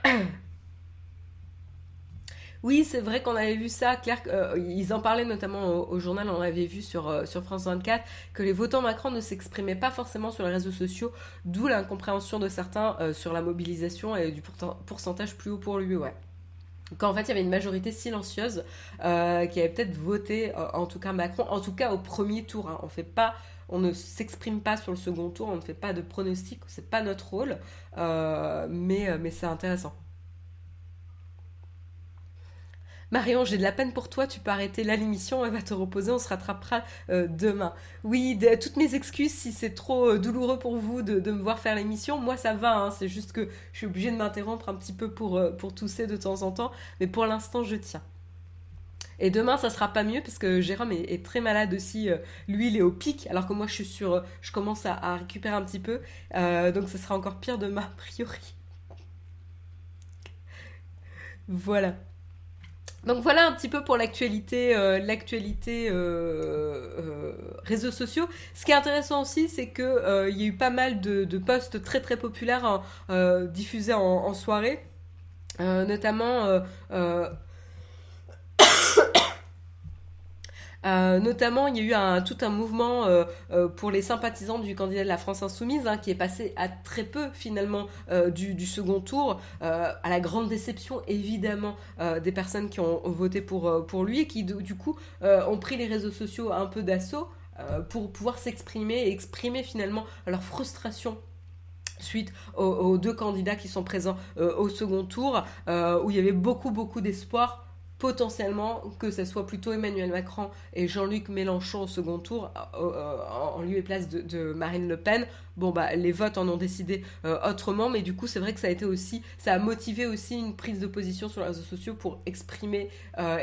Oui, c'est vrai qu'on avait vu ça. Claire, euh, ils en parlaient notamment au, journal, on l'avait vu sur, euh, France 24, que les votants Macron ne s'exprimaient pas forcément sur les réseaux sociaux, d'où l'incompréhension de certains euh, sur la mobilisation et du pourcentage plus haut pour lui, ouais. Qu'en fait, il y avait une majorité silencieuse qui avait peut-être voté, en tout cas Macron, en tout cas au premier tour. Hein. On ne s'exprime pas sur le second tour, on ne fait pas de pronostic, c'est pas notre rôle, mais, mais c'est intéressant. Marion, j'ai de la peine pour toi, tu peux arrêter là l'émission, elle va te reposer, on se rattrapera euh, demain. Oui, toutes mes excuses si c'est trop euh, douloureux pour vous de, me voir faire l'émission, moi ça va, hein, c'est juste que je suis obligée de m'interrompre un petit peu pour, euh, pour tousser de temps en temps, mais pour l'instant je tiens. Et demain, ça sera pas mieux parce que Jérôme est, très malade aussi. lui, il est au pic, alors que moi, je suis sur, je commence à, à récupérer un petit peu. donc, ça sera encore pire demain, a priori. Voilà. Donc voilà un petit peu pour l'actualité, euh, l'actualité euh, euh, réseaux sociaux. Ce qui est intéressant aussi, c'est que il y a eu pas mal de, de posts très très populaires hein, diffusés en, en soirée, notamment Euh, notamment, il y a eu tout un mouvement euh, euh, pour les sympathisants du candidat de la France Insoumise, hein, qui est passé à très peu finalement du, second tour, à la grande déception évidemment des personnes qui ont, voté pour, pour lui et qui du coup ont pris les réseaux sociaux un peu d'assaut pour pouvoir s'exprimer et exprimer finalement leur frustration suite aux, deux candidats qui sont présents au second tour, où il y avait beaucoup beaucoup d'espoir potentiellement que ce soit plutôt Emmanuel Macron et Jean-Luc Mélenchon au second tour en lieu et place de, Marine Le Pen. Bon bah les votes en ont décidé autrement, mais du coup c'est vrai que ça a été aussi, ça a motivé aussi une prise de position sur les réseaux sociaux pour exprimer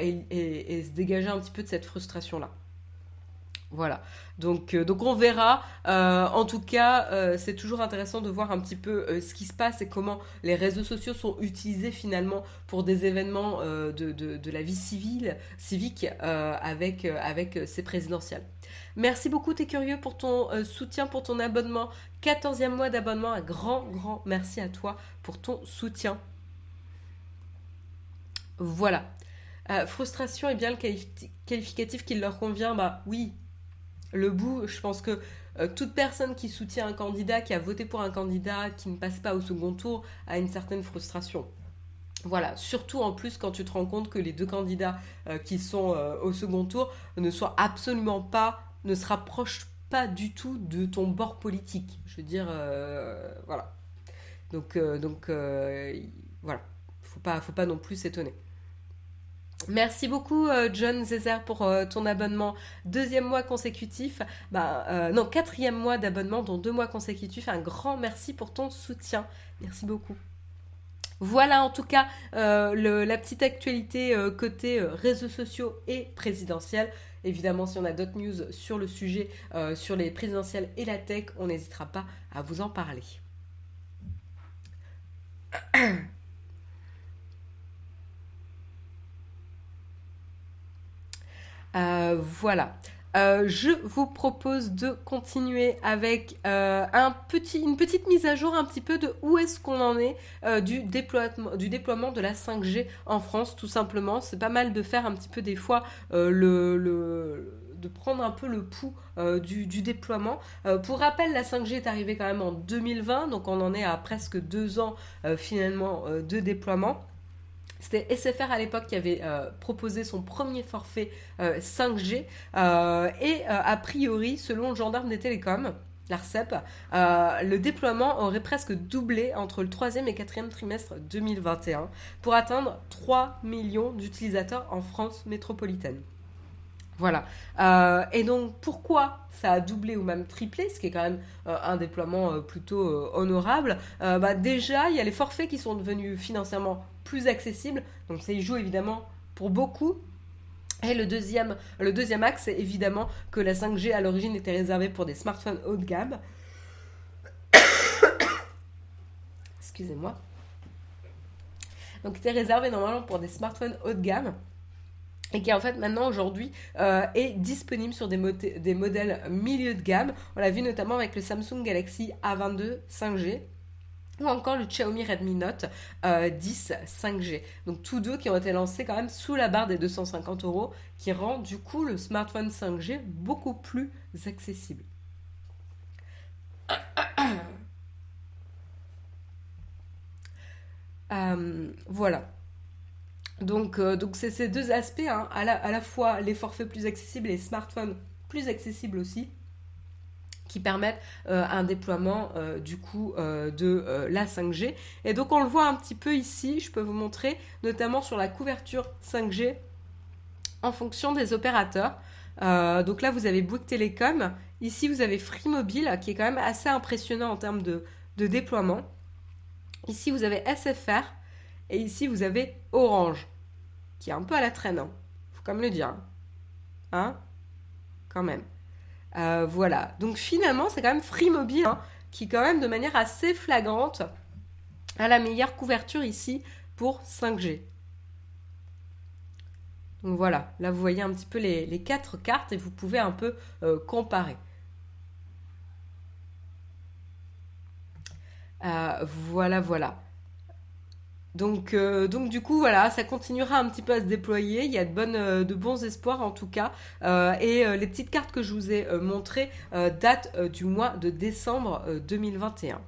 et se dégager un petit peu de cette frustration là. Voilà. Donc, euh, donc on verra. Euh, en tout cas, euh, c'est toujours intéressant de voir un petit peu ce qui se passe et comment les réseaux sociaux sont utilisés finalement pour des événements de, la vie civile, civique avec, ces présidentielles. Merci beaucoup, t'es curieux, pour ton soutien, pour ton abonnement. 14e mois d'abonnement. Un grand, grand merci à toi pour ton soutien. Voilà. frustration est bien le qualificatif qui leur convient. Bah oui, le bout, je pense que euh, toute personne qui soutient un candidat, qui a voté pour un candidat, qui ne passe pas au second tour, a une certaine frustration. Voilà, surtout en plus quand tu te rends compte que les deux candidats euh, qui sont euh, au second tour ne soient absolument pas, ne se rapprochent pas du tout de ton bord politique. Je veux dire, voilà. Donc, donc voilà, faut pas, faut pas non plus s'étonner. Merci beaucoup euh, John César pour euh, ton abonnement deuxième mois consécutif, bah, euh, non quatrième mois d'abonnement dont deux mois consécutifs. Un grand merci pour ton soutien. Merci beaucoup. Voilà en tout cas la petite actualité côté réseaux sociaux et présidentiels. Évidemment, si on a d'autres news sur le sujet, sur les présidentielles et la tech, on n'hésitera pas à vous en parler. voilà. Euh, je vous propose de continuer avec euh, une petite mise à jour un petit peu de où est-ce qu'on en est du, déploiement, de la 5G en France, tout simplement. C'est pas mal de faire un petit peu des fois le, de prendre un peu le pouls du, déploiement. pour rappel, la 5G est arrivée quand même en 2020, donc on en est à presque deux ans finalement de déploiement. C'était SFR à l'époque qui avait euh, proposé son premier forfait 5G. Euh, euh, et a priori, selon le gendarme des télécoms, l'ARCEP, le déploiement aurait presque doublé entre le troisième et quatrième trimestre 2021 pour atteindre 3 millions d'utilisateurs en France métropolitaine. Voilà. et donc, pourquoi ça a doublé ou même triplé, ce qui est quand même un déploiement plutôt honorable bah, Déjà, il y a les forfaits qui sont devenus financièrement plus accessible. Donc ça y joue évidemment pour beaucoup. Et le deuxième, le deuxième axe, c'est évidemment que la 5G à l'origine était réservée pour des smartphones haut de gamme. Excusez-moi. Donc était réservé normalement pour des smartphones haut de gamme et qui en fait maintenant aujourd'hui euh, est disponible sur des, modèles milieu de gamme. On l'a vu notamment avec le Samsung Galaxy A22 5G ou encore le Xiaomi Redmi Note 10 euh, 5G. Donc tous deux qui ont été lancés quand même sous la barre des 250 euros, qui rend du coup le smartphone 5G beaucoup plus accessible. Euh, voilà. Donc euh, donc c'est ces deux aspects, hein. à, la, fois les forfaits plus accessibles et les smartphones plus accessibles aussi qui permettent euh, un déploiement euh, du coup de la 5G. Et donc on le voit un petit peu ici, je peux vous montrer, notamment sur la couverture 5G en fonction des opérateurs. donc là vous avez Bouygues Telecom, ici vous avez Free Mobile qui est quand même assez impressionnant en termes de, déploiement. Ici vous avez SFR et ici vous avez Orange qui est un peu à la traîne, hein. faut quand même le dire. Hein Quand même. Euh, voilà. Donc finalement, c'est quand même Free Mobile hein, qui, quand même, de manière assez flagrante, a la meilleure couverture ici pour 5G. Donc voilà, là vous voyez un petit peu les, quatre cartes et vous pouvez un peu euh, comparer. Euh, voilà, voilà. Donc, euh, donc du coup, voilà, ça continuera un petit peu à se déployer. Il y a de, bonnes, euh, de bons espoirs en tout cas. Euh, et les petites cartes que je vous ai montrées datent du mois de décembre 2021.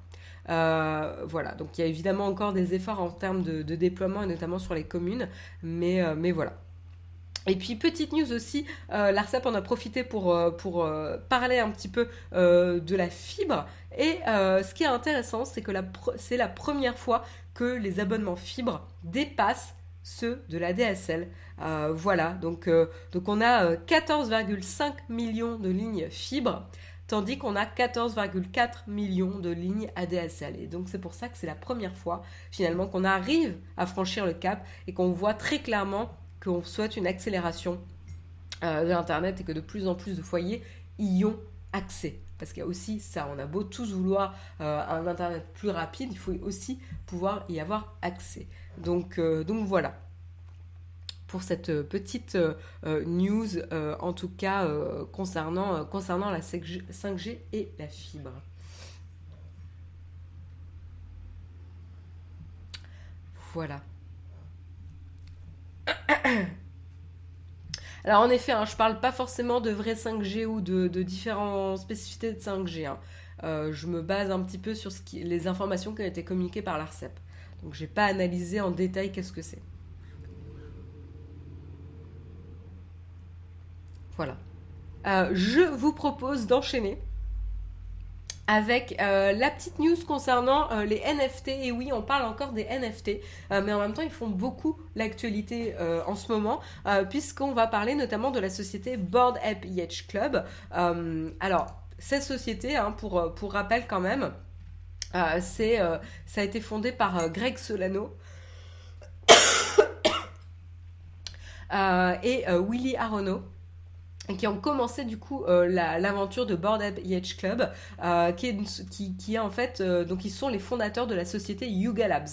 voilà, donc il y a évidemment encore des efforts en termes de, déploiement et notamment sur les communes, mais, mais voilà. Et puis petite news aussi, l'ARCEP en a profité pour, pour parler un petit peu de la fibre. Et ce qui est intéressant, c'est que c'est la première fois que les abonnements fibres dépassent ceux de la DSL. voilà, donc, donc on a 14,5 millions de lignes fibres tandis qu'on a 14,4 millions de lignes ADSL. Et donc c'est pour ça que c'est la première fois finalement qu'on arrive à franchir le cap et qu'on voit très clairement qu'on souhaite une accélération euh, de l'Internet et que de plus en plus de foyers y ont accès. Parce qu'il y a aussi ça, on a beau tous vouloir euh, un Internet plus rapide, il faut aussi pouvoir y avoir accès. Donc, euh, donc voilà pour cette euh, petite news, en tout cas concernant, concernant la 5G et la fibre. Voilà. Alors en effet, hein, je ne parle pas forcément de vrai 5G ou de, différentes spécificités de 5G. Hein. je me base un petit peu sur les informations qui ont été communiquées par l'ARCEP. Donc je n'ai pas analysé en détail qu'est-ce que c'est. Voilà. Euh, je vous propose d'enchaîner avec euh, la petite news concernant euh, les NFT. Et oui, on parle encore des NFT, mais en même temps, ils font beaucoup l'actualité en ce moment, puisqu'on va parler notamment de la société Board App Yacht Club. alors, cette société, hein, pour, pour rappel quand même, ça a été fondé par Greg Solano. et Willy Arono qui ont commencé du coup euh, l'aventure de Board App Yacht Club, euh, qui, est, qui, qui, est en fait, euh, donc ils sont les fondateurs de la société Yuga Labs.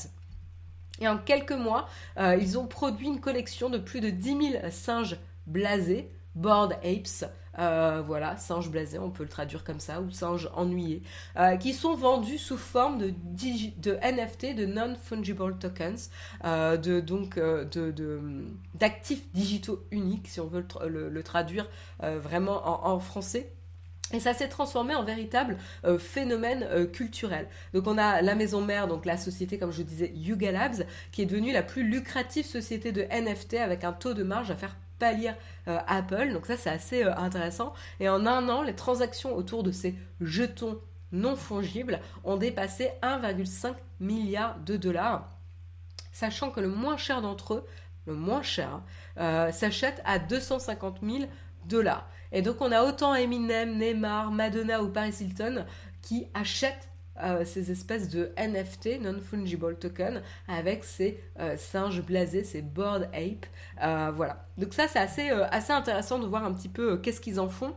Et en quelques mois, ils ont produit une collection de plus de 10 000 singes blasés, Board Apes, euh, voilà, singe blasé, on peut le traduire comme ça, ou singe ennuyé, euh, qui sont vendus sous forme de, de NFT, de non-fungible tokens, euh, de, donc d'actifs digitaux uniques, si on veut le, traduire vraiment en, français. Et ça s'est transformé en véritable phénomène culturel. Donc on a la maison mère, donc la société, comme je disais, Yuga Labs, qui est devenue la plus lucrative société de NFT avec un taux de marge à faire pas lire euh, Apple. Donc ça, c'est assez euh, intéressant. Et en un an, les transactions autour de ces jetons non fongibles ont dépassé 1,5 milliard de dollars, sachant que le moins cher d'entre eux, le moins cher, euh, s'achète à 250 000 dollars. Et donc on a autant Eminem, Neymar, Madonna ou Paris Hilton qui achètent euh, ces espèces de NFT, non-fungible token, avec ces euh, singes blasés, ces board ape. Euh, voilà. Donc ça, c'est assez, assez intéressant de voir un petit peu qu'est-ce qu'ils en font.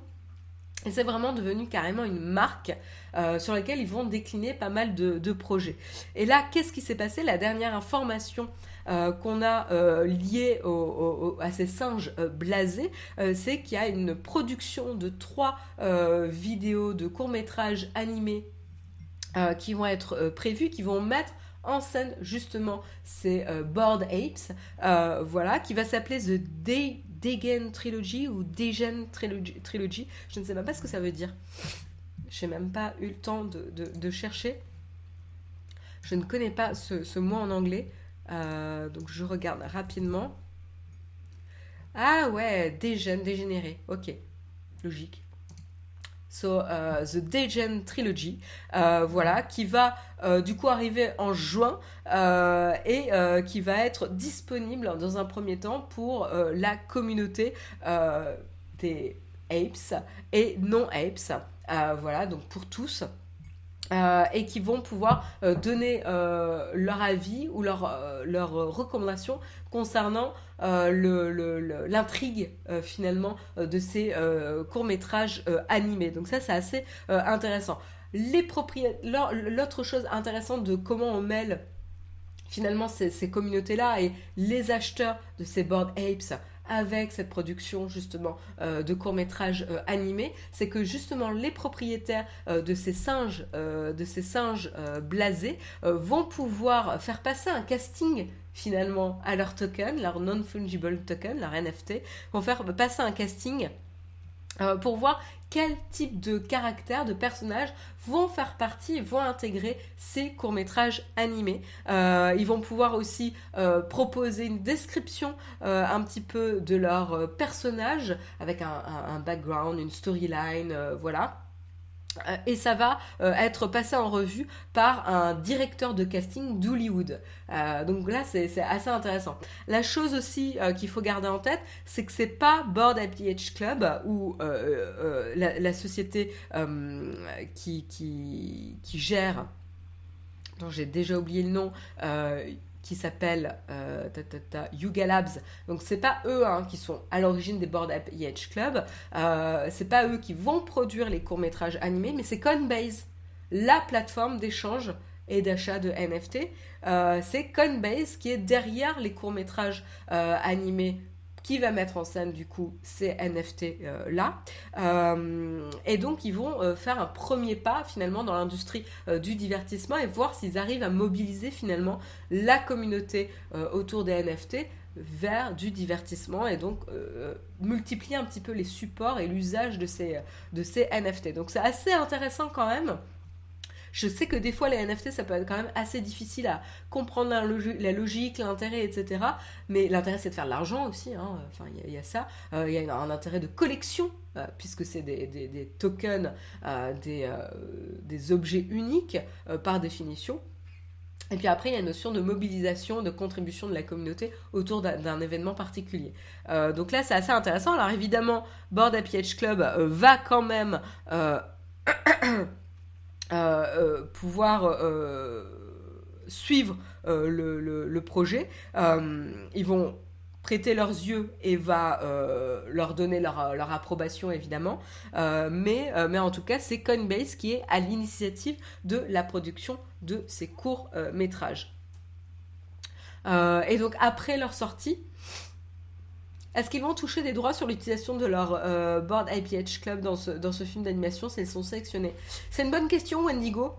Et c'est vraiment devenu carrément une marque sur laquelle ils vont décliner pas mal de, projets. Et là, qu'est-ce qui s'est passé? La dernière information qu'on a liée à ces singes blasés, c'est qu'il y a une production de trois vidéos de courts-métrages animés euh, qui vont être euh, prévus, qui vont mettre en scène justement ces euh, Board Apes, voilà, qui va s'appeler The Degen Trilogy ou Degen Trilogy, Je ne sais même pas ce que ça veut dire. Je n'ai même pas eu le temps de, chercher. Je ne connais pas ce, mot en anglais, donc je regarde rapidement. Ah ouais, Degen, dégénéré, ok, logique. So, uh, The Degen Trilogy, uh, voilà, qui va uh, du coup arriver en juin et qui va être disponible dans un premier temps pour la communauté des apes et non apes, voilà, donc pour tous. Euh, et qui vont pouvoir euh, donner euh, leur avis ou leur, leur recommandation concernant l'intrigue finalement de ces courts-métrages animés. Donc ça c'est assez intéressant. L'autre chose intéressante de comment on mêle finalement ces, ces communautés-là et les acheteurs de ces board apes avec cette production justement euh, de courts-métrages euh, animés, c'est que justement les propriétaires euh, de ces singes, de ces singes blasés, vont pouvoir faire passer un casting finalement à leur token, leur non-fungible token, leur NFT, vont faire passer un casting pour voir quel type de caractère, de personnages vont faire partie, vont intégrer ces courts-métrages animés. Euh, ils vont pouvoir aussi euh, proposer une description euh, un petit peu de leur personnage avec un, background, une storyline, voilà. Euh, et ça va euh, être passé en revue par un directeur de casting d'Hollywood. Euh, donc là, c'est assez intéressant. La chose aussi qu'il faut garder en tête, c'est que c'est pas Board APH Club ou la, société qui, qui, qui, gère, j'ai déjà oublié le nom, qui s'appelle euh, Yuga Labs. Donc c'est pas eux hein, qui sont à l'origine des Board App Edge Club. Euh, c'est pas eux qui vont produire les courts métrages animés, mais c'est Coinbase, la plateforme d'échange et d'achat de NFT. Euh, c'est Coinbase qui est derrière les courts métrages euh, animés qui va mettre en scène du coup ces NFT euh, là. Euh, et donc ils vont euh, faire un premier pas finalement dans l'industrie du divertissement et voir s'ils arrivent à mobiliser finalement la communauté autour des NFT vers du divertissement et donc multiplier un petit peu les supports et l'usage de ces, de ces NFT. Donc c'est assez intéressant quand même je sais que des fois, les NFT, ça peut être quand même assez difficile à comprendre la, logique, l'intérêt, etc. Mais l'intérêt, c'est de faire de l'argent aussi. Hein. Enfin, il y, a ça. Euh, il y a un intérêt de collection, euh, puisque c'est des, tokens, euh, des, objets uniques par définition. Et puis après, il y a une notion de mobilisation, de contribution de la communauté autour d'un événement particulier. donc là, c'est assez intéressant. Alors évidemment, Board APH Club va quand même euh, euh, pouvoir euh, suivre le, projet. ils vont prêter leurs yeux et va leur donner leur, approbation évidemment. mais, mais en tout cas, c'est Coinbase qui est à l'initiative de la production de ces courts métrages. et donc après leur sortie, est-ce qu'ils vont toucher des droits sur l'utilisation de leur euh, board IPH Club dans ce, dans ce film d'animation s'ils sont sélectionnés? C'est une bonne question, Wendigo.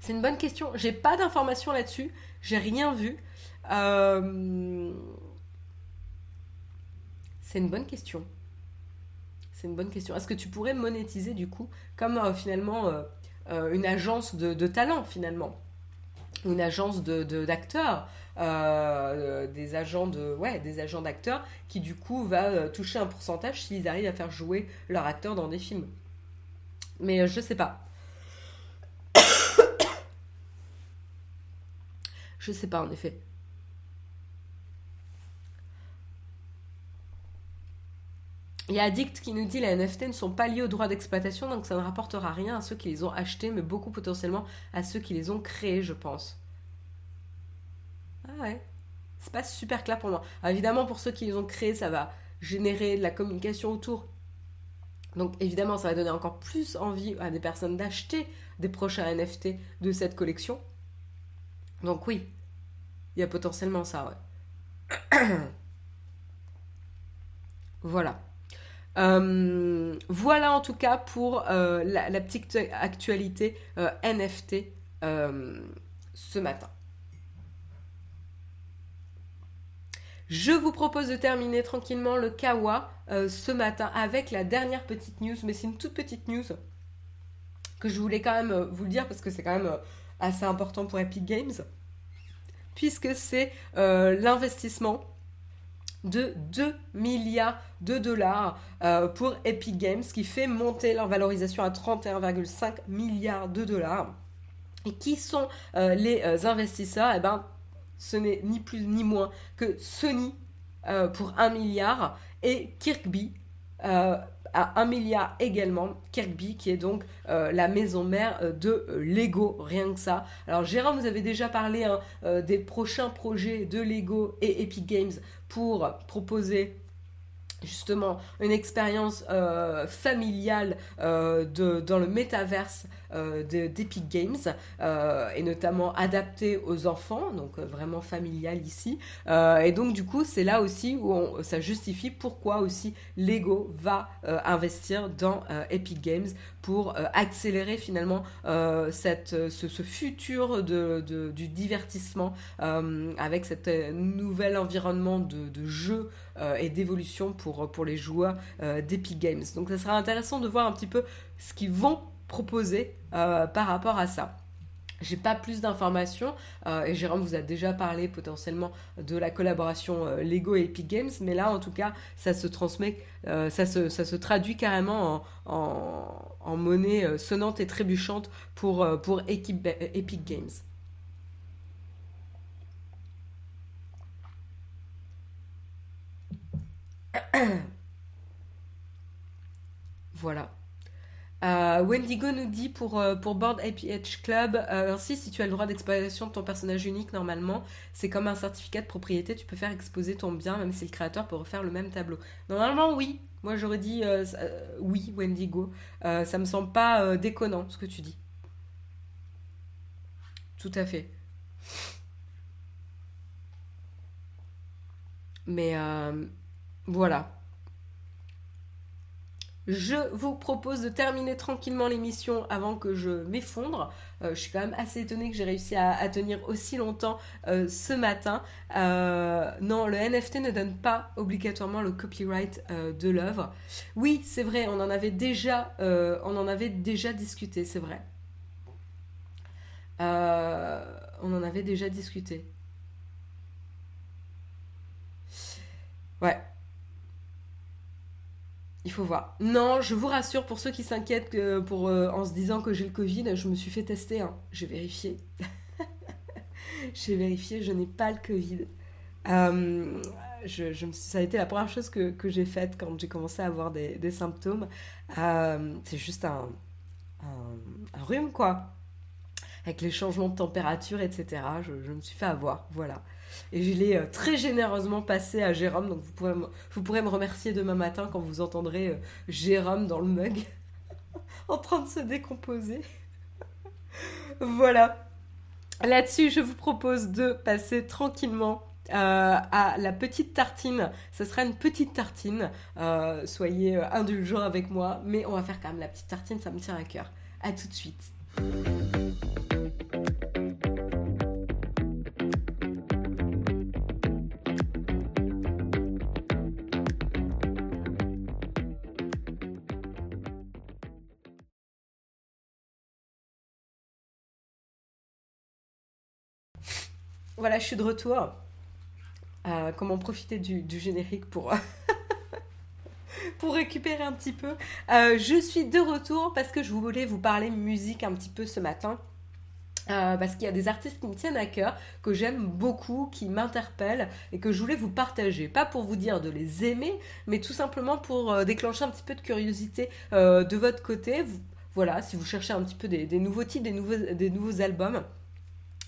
C'est une bonne question. J'ai pas d'informations là-dessus. J'ai rien vu. Euh, c'est une bonne question. C'est une bonne question. Est-ce que tu pourrais monétiser du coup comme euh, finalement une agence de, talent finalement? Une agence d'acteurs de, euh, des agents de ouais des agents d'acteurs qui du coup va euh, toucher un pourcentage s'ils arrivent à faire jouer leur acteur dans des films. Mais euh, je sais pas. je sais pas en effet. Il y a Addict qui nous dit les NFT ne sont pas liés aux droits d'exploitation, donc ça ne rapportera rien à ceux qui les ont achetés, mais beaucoup potentiellement à ceux qui les ont créés, je pense. Ah ouais. C'est pas super clair pour moi. évidemment, pour ceux qui les ont créés, ça va générer de la communication autour. Donc évidemment, ça va donner encore plus envie à des personnes d'acheter des prochains NFT de cette collection. Donc oui, il y a potentiellement ça, voilà. Euh, voilà en tout cas pour euh, la, petite actualité euh, NFT ce matin. Je vous propose de terminer tranquillement le Kawa euh, ce matin avec la dernière petite news, mais c'est une toute petite news que je voulais quand même euh, vous le dire parce que c'est quand même euh, assez important pour Epic Games, puisque c'est l'investissement de 2 milliards de dollars pour Epic Games, qui fait monter leur valorisation à 31,5 milliards de dollars. Et qui sont les investisseurs? Eh ben, ce n'est ni plus ni moins que Sony euh, pour 1 milliard et Kirkby euh, à 1 milliard également. Kirkby qui est donc euh, la maison mère de Lego, rien que ça. Alors Gérard, vous avez déjà parlé hein, des prochains projets de Lego et Epic Games pour proposer justement une expérience familiale dans le métaverse d'Epic Games, euh, et notamment adapté aux enfants, donc euh, vraiment familial ici. et donc du coup, c'est là aussi où ça justifie pourquoi aussi Lego va investir dans Epic Games pour accélérer finalement cette, ce, futur de, du divertissement avec cet nouvel environnement de, de jeu et d'évolution pour, pour les joueurs d'Epic Games. Donc ça sera intéressant de voir un petit peu ce qu'ils vont proposer euh, par rapport à ça. j'ai pas plus d'informations euh, et Jérôme vous a déjà parlé potentiellement de la collaboration euh, Lego et Epic Games, mais là en tout cas ça se transmet, ça, se, traduit carrément en, monnaie sonnante et trébuchante pour, pour Epic Games. voilà. Euh, Wendigo nous dit pour, euh, pour Board APH Club, euh, ainsi si tu as le droit d'exploitation de ton personnage unique normalement, c'est comme un certificat de propriété, tu peux faire exposer ton bien même si le créateur peut refaire le même tableau. Normalement oui, moi j'aurais dit oui Wendigo, ça me semble pas déconnant ce que tu dis. Tout à fait. Mais voilà. Je vous propose de terminer tranquillement l'émission avant que je m'effondre. Euh, je suis quand même assez étonnée que j'ai réussi à, tenir aussi longtemps euh, ce matin. Euh, non, le NFT ne donne pas obligatoirement le copyright de l'œuvre. Oui, c'est vrai, on en avait déjà, on en avait déjà discuté, c'est vrai. on en avait déjà discuté. Ouais, il faut voir. Non, je vous rassure, pour ceux qui s'inquiètent euh, en se disant que j'ai le Covid, je me suis fait tester. Hein. J'ai vérifié. j'ai vérifié, je n'ai pas le Covid. Euh, ça a été la première chose que, j'ai faite quand j'ai commencé à avoir des, symptômes. Euh, c'est juste un, un, rhume, quoi. Avec les changements de température, etc. Je, je me suis fait avoir. Voilà. Et je l'ai euh, très généreusement passé à Jérôme. Donc vous pourrez, me, vous pourrez me remercier demain matin quand vous entendrez euh, Jérôme dans le mug en train de se décomposer. voilà. Là-dessus, je vous propose de passer tranquillement euh, à la petite tartine. Ce sera une petite tartine. soyez indulgents avec moi, mais on va faire quand même la petite tartine, ça me tient à cœur. À tout de suite. Voilà, je suis de retour. Euh, comment profiter du, générique pour, récupérer un petit peu. Euh, je suis de retour parce que je voulais vous parler musique un petit peu ce matin. Euh, parce qu'il y a des artistes qui me tiennent à cœur, que j'aime beaucoup, qui m'interpellent et que je voulais vous partager. Pas pour vous dire de les aimer, mais tout simplement pour déclencher un petit peu de curiosité de votre côté. voilà, si vous cherchez un petit peu des, nouveaux titres, des nouveaux, des nouveaux albums.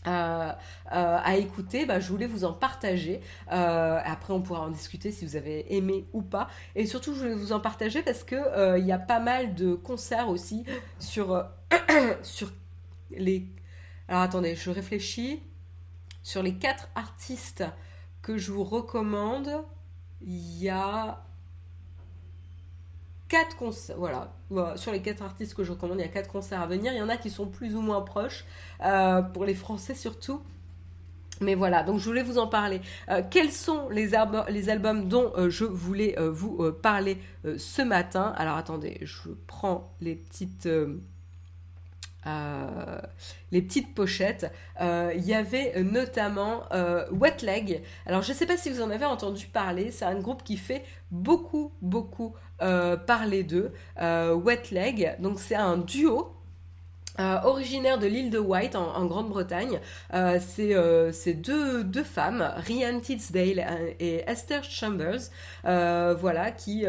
Euh, euh, à écouter, bah, je voulais vous en partager. Euh, après, on pourra en discuter si vous avez aimé ou pas. Et surtout, je voulais vous en partager parce que il y a pas mal de concerts aussi sur sur les. Alors attendez, je réfléchis sur les quatre artistes que je vous recommande. Il y a quatre concerts, voilà, sur les quatre artistes que je recommande, il y a quatre concerts à venir. Il y en a qui sont plus ou moins proches, euh, pour les Français surtout. Mais voilà, donc je voulais vous en parler. Euh, quels sont les, albums dont euh, je voulais vous parler ce matin? Alors attendez, je prends les petites les petites pochettes. Il y avait notamment Wet Leg. Alors je ne sais pas si vous en avez entendu parler, c'est un groupe qui fait beaucoup, beaucoup parler d'eux. Wet Leg, donc c'est un duo euh, originaire de l'île de White en, Grande-Bretagne. Euh, euh, c'est deux, deux, femmes, Rhian Tidsdale et Esther Chambers, voilà, qui,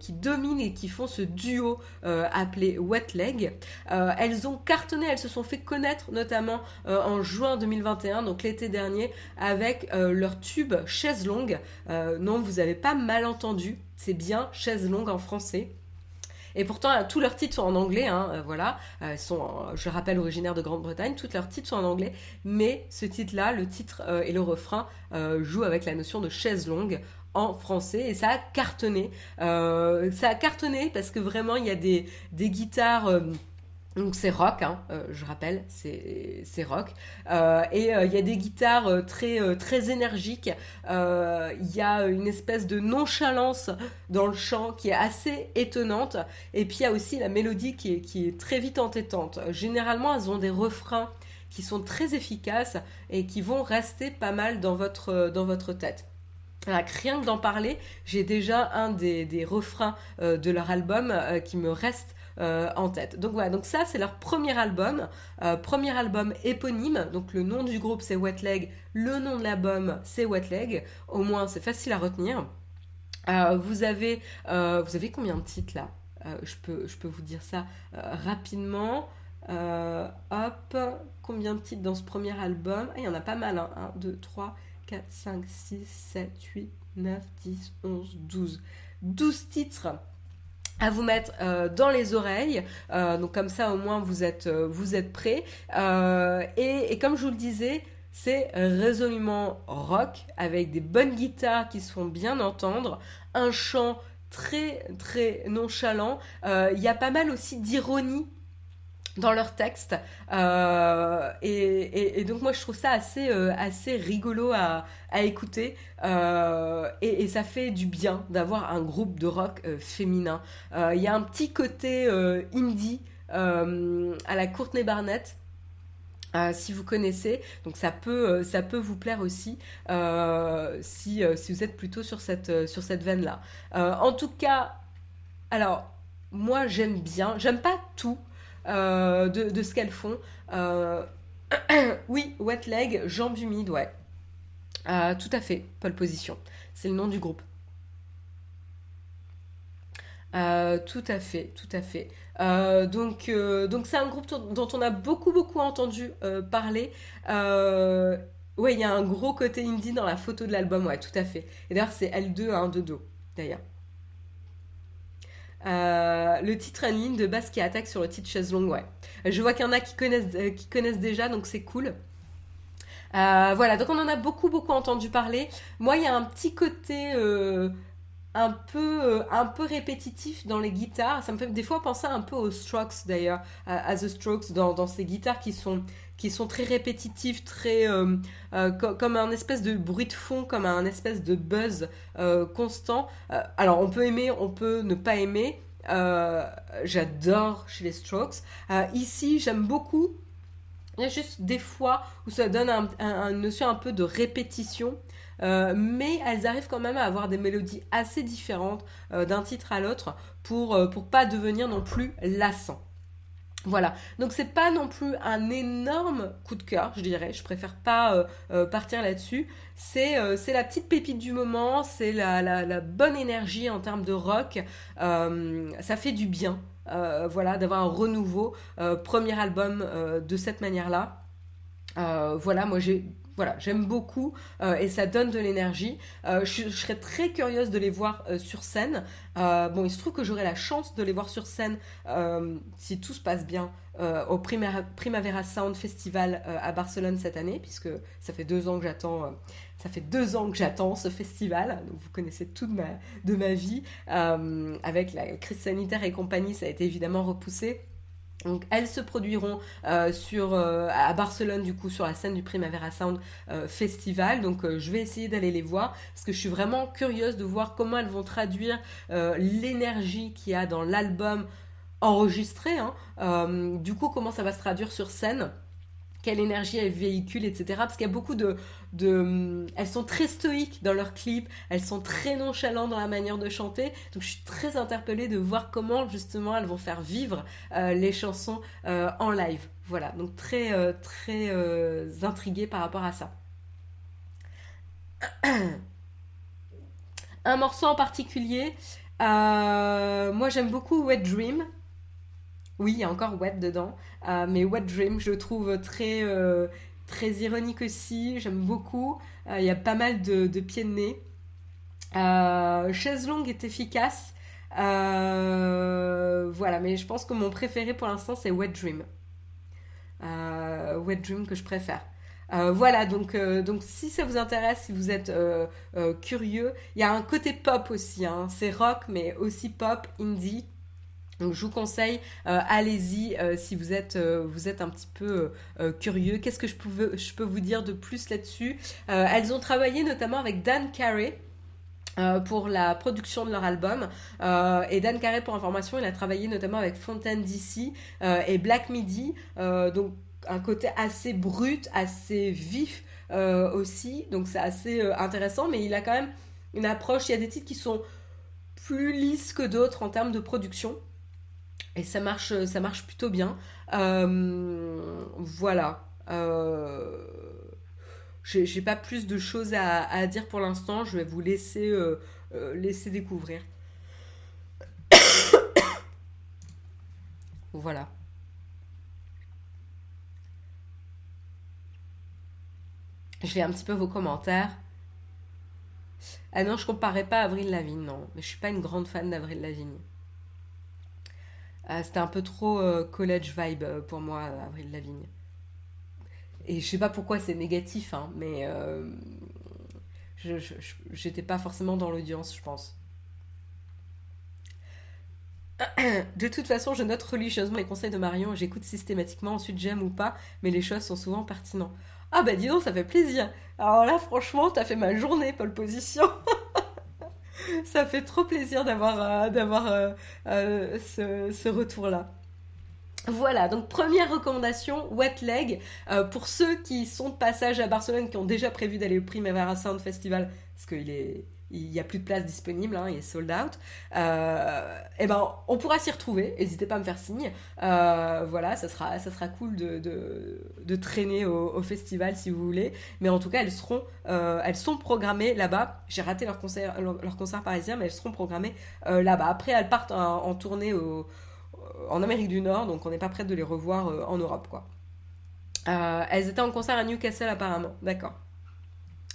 qui dominent et qui font ce duo appelé Wet Leg. elles ont cartonné, elles se sont fait connaître notamment en juin 2021, donc l'été dernier, avec leur tube Chaise Longue. non, vous avez pas mal entendu, c'est bien Chaise Longue en français. Et pourtant, euh, tous leurs titres sont en anglais, hein, euh, voilà. Euh, sont, je rappelle, originaires de Grande-Bretagne. Tous leurs titres sont en anglais. Mais ce titre-là, le titre et le refrain jouent avec la notion de chaise longue en français et ça a cartonné. ça a cartonné parce que vraiment, il y a des, des guitares donc c'est rock, hein, euh, je rappelle, c'est rock. Euh, et euh, il y a des guitares très, très énergiques. Il y a une espèce de nonchalance dans le chant qui est assez étonnante. Et puis il y a aussi la mélodie qui est, qui est très vite entêtante. Généralement, elles ont des refrains qui sont très efficaces et qui vont rester pas mal dans votre, dans votre tête. rien que d'en parler, j'ai déjà un des, refrains de leur album qui me reste euh, en tête. Donc voilà, donc ça c'est leur premier album, euh, premier album éponyme. Donc le nom du groupe c'est Wet Leg, le nom de l'album c'est Wet Leg. Au moins c'est facile à retenir. Euh, vous avez vous avez combien de titres là? Je, peux, je peux vous dire ça rapidement. hop, combien de titres dans ce premier album? Ah, Il y en a pas mal. 1, 2, 3, 4, 5, 6, 7, 8, 9, 10, 11, 12. 12 titres à vous mettre euh, dans les oreilles. Euh, donc comme ça au moins vous êtes, euh, vous êtes prêts. Et, et, comme je vous le disais, c'est résolument rock avec des bonnes guitares qui se font bien entendre, un chant très très nonchalant. Il y a pas mal aussi d'ironie dans leur texte. Euh, et, donc moi je trouve ça assez, euh, assez rigolo à, écouter. Euh, et, ça fait du bien d'avoir un groupe de rock féminin. Il y a un petit côté indie à la Courtney Barnett. si vous connaissez, donc ça peut, ça peut vous plaire aussi si, si vous êtes plutôt sur cette, sur cette veine-là. en tout cas, alors moi j'aime bien, j'aime pas tout, euh, de, ce qu'elles font. Euh, oui, wet leg, jambes humides, ouais. Euh, tout à fait, pole position. C'est le nom du groupe. tout à fait, tout à fait. donc, donc c'est un groupe dont on a beaucoup, beaucoup entendu parler. ouais, il y a un gros côté indie dans la photo de l'album, ouais, tout à fait. Et d'ailleurs, c'est L2 à 1 de dos, d'ailleurs. Euh, le titre en ligne de base qui attaque sur le titre chaise longue, ouais. Je vois qu'il y en a qui connaissent, euh, déjà, donc c'est cool. Euh, voilà, donc on en a beaucoup, beaucoup entendu parler. Moi, il y a un petit côté un, peu, un peu répétitif dans les guitares. Ça me fait des fois penser un peu aux Strokes d'ailleurs, à, The Strokes, dans, ces guitares qui sont, qui sont très répétitifs, très, comme un espèce de bruit de fond, comme un espèce de buzz constant. alors, on peut aimer, on peut ne pas aimer. Euh, j'adore chez les Strokes. Euh, ici, j'aime beaucoup. Il y a juste des fois où ça donne un, une notion un peu de répétition. Euh, mais elles arrivent quand même à avoir des mélodies assez différentes d'un titre à l'autre pour, pour pas devenir non plus lassant. Voilà, donc c'est pas non plus un énorme coup de cœur, je dirais. Je préfère pas euh, euh, partir là-dessus. Euh, c'est la petite pépite du moment, c'est la, bonne énergie en termes de rock. ça fait du bien, voilà, d'avoir un renouveau, premier album de cette manière-là. voilà, moi j'ai voilà, j'aime beaucoup euh, et ça donne de l'énergie. Euh, je, serais très curieuse de les voir euh, sur scène. bon, il se trouve que j'aurai la chance de les voir sur scène si tout se passe bien au Primavera Sound Festival à Barcelone cette année, puisque ça fait deux ans que j'attends. ça fait deux ans que j'attends ce festival, vous connaissez tout de ma, de ma vie. avec la crise sanitaire et compagnie, ça a été évidemment repoussé. Donc elles se produiront euh, euh, à Barcelone du coup sur la scène du Primavera Sound euh, Festival. Donc je vais essayer d'aller les voir parce que je suis vraiment curieuse de voir comment elles vont traduire l'énergie qu'il y a dans l'album enregistré. Hein. du coup comment ça va se traduire sur scène? Quelle énergie elles véhiculent, etc. Parce qu'il y a beaucoup de, de... Elles sont très stoïques dans leurs clips, elles sont très nonchalantes dans la manière de chanter. Donc je suis très interpellée de voir comment justement elles vont faire vivre euh, les chansons euh, en live. Voilà, donc très, euh, très intriguée par rapport à ça. Un morceau en particulier, moi j'aime beaucoup Wet Dream. Oui, il y a encore Wet dedans, mais Wet Dream, je trouve très, très ironique aussi. J'aime beaucoup. Euh, il y a pas mal de, pieds de nez. Chaise longue est efficace. voilà, mais je pense que mon préféré pour l'instant, c'est Wet Dream. Wet Dream que je préfère. voilà, donc, donc si ça vous intéresse, si vous êtes curieux, il y a un côté pop aussi, hein. c'est rock mais aussi pop, indie. Donc je vous conseille, euh, allez-y euh, si vous êtes, euh, vous êtes un petit peu curieux. Qu'est-ce que je, je, peux vous dire de plus là-dessus? Elles ont travaillé notamment avec Dan Carey. pour la production de leur album et Dan Carey pour information il a travaillé notamment avec Fontaine DC et Black Midi donc un côté assez brut, assez vif aussi. Donc c'est assez intéressant, mais il a quand même une approche. Il y a des titres qui sont plus lisses que d'autres en termes de production. Et ça marche, ça marche plutôt bien. voilà. J'ai pas plus de choses à, dire pour l'instant. Je vais vous laisser, laisser découvrir. Voilà. Je lis un petit peu vos commentaires. Ah non, je comparais pas Avril Lavigne, non. Mais je suis pas une grande fan d'Avril Lavigne. Ah, c'était un peu trop euh, college vibe euh, pour moi, Avril Lavigne. Et je sais pas pourquoi c'est négatif, hein, mais euh, j'étais pas forcément dans l'audience, je pense. De toute façon, je note religieusement les conseils de Marion j'écoute systématiquement. Ensuite, j'aime ou pas, mais les choses sont souvent pertinentes. Ah bah dis donc, ça fait plaisir. Alors là, franchement, t'as fait ma journée, Paul Position. ça fait trop plaisir d'avoir euh, euh, euh, ce, ce retour-là. Voilà, donc première recommandation, Wet Leg. pour ceux qui sont de passage à Barcelone, qui ont déjà prévu d'aller au Primavera Sound Festival, parce qu'il est, il n'y a plus de place disponible, hein, il est sold out. Euh, et eh ben, on pourra s'y retrouver. N'hésitez pas à me faire signe. Euh, voilà, ça sera, ça sera cool de, de, traîner au, festival si vous voulez. Mais en tout cas, elles seront, euh, elles sont programmées là-bas. J'ai raté leur concert, leur, concert parisien, mais elles seront programmées là-bas. Après, elles partent en, tournée en Amérique du Nord, donc on n'est pas prêt de les revoir en Europe, quoi. elles étaient en concert à Newcastle apparemment. D'accord.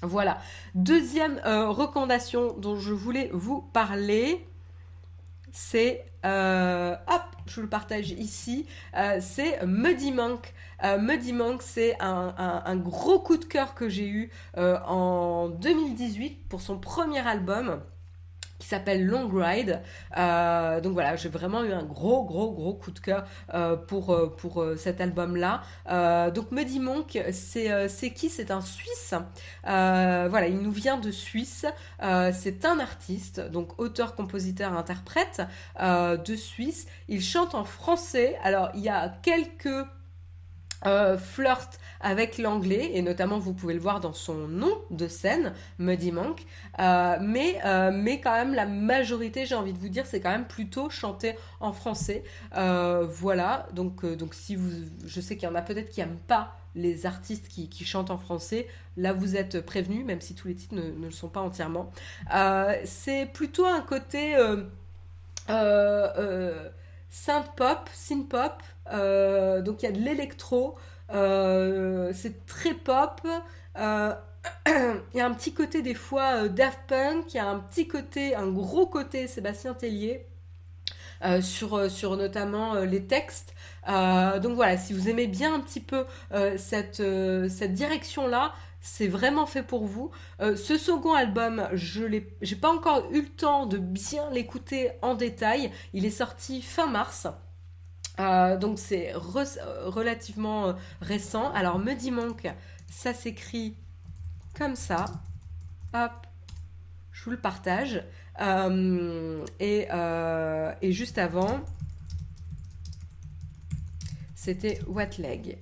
Voilà. Deuxième euh, recommandation dont je voulais vous parler, c'est... Euh, hop, je vous le partage ici. Euh, c'est Muddy Monk. Muddy Monk, c'est un, gros coup de cœur que j'ai eu en 2018 pour son premier album s'appelle Long Ride. Euh, donc voilà, j'ai vraiment eu un gros, gros, gros coup de cœur euh, pour, euh, cet album-là. donc Muddy Monk, c'est qui? C'est un Suisse. voilà, il nous vient de Suisse. c'est un artiste, donc auteur, compositeur, interprète de Suisse. Il chante en français. Alors, il y a quelques euh, flirte avec l'anglais et notamment vous pouvez le voir dans son nom de scène Muddy Monk. Euh, mais euh, mais quand même la majorité j'ai envie de vous dire c'est quand même plutôt chanté en français. Voilà. Donc donc si vous je sais qu'il y en a peut-être qui aiment pas les artistes qui, chantent en français là vous êtes prévenus même si tous les titres ne, le sont pas entièrement. C'est plutôt un côté synth pop synth pop. Euh, donc il y a de l'électro, euh, c'est très pop. Euh, il y a un petit côté des fois Daft Punk, il y a un petit côté, un gros côté Sébastien Tellier. sur, sur notamment les textes. donc voilà, si vous aimez bien un petit peu cette, cette direction-là, c'est vraiment fait pour vous. ce second album, je n'ai pas encore eu le temps de bien l'écouter en détail. Il est sorti fin mars. Euh, donc c'est relativement euh, récent. Alors Muddy Monk, ça s'écrit comme ça. Hop, je vous le partage. Euh, et, juste avant, c'était Wet Leg.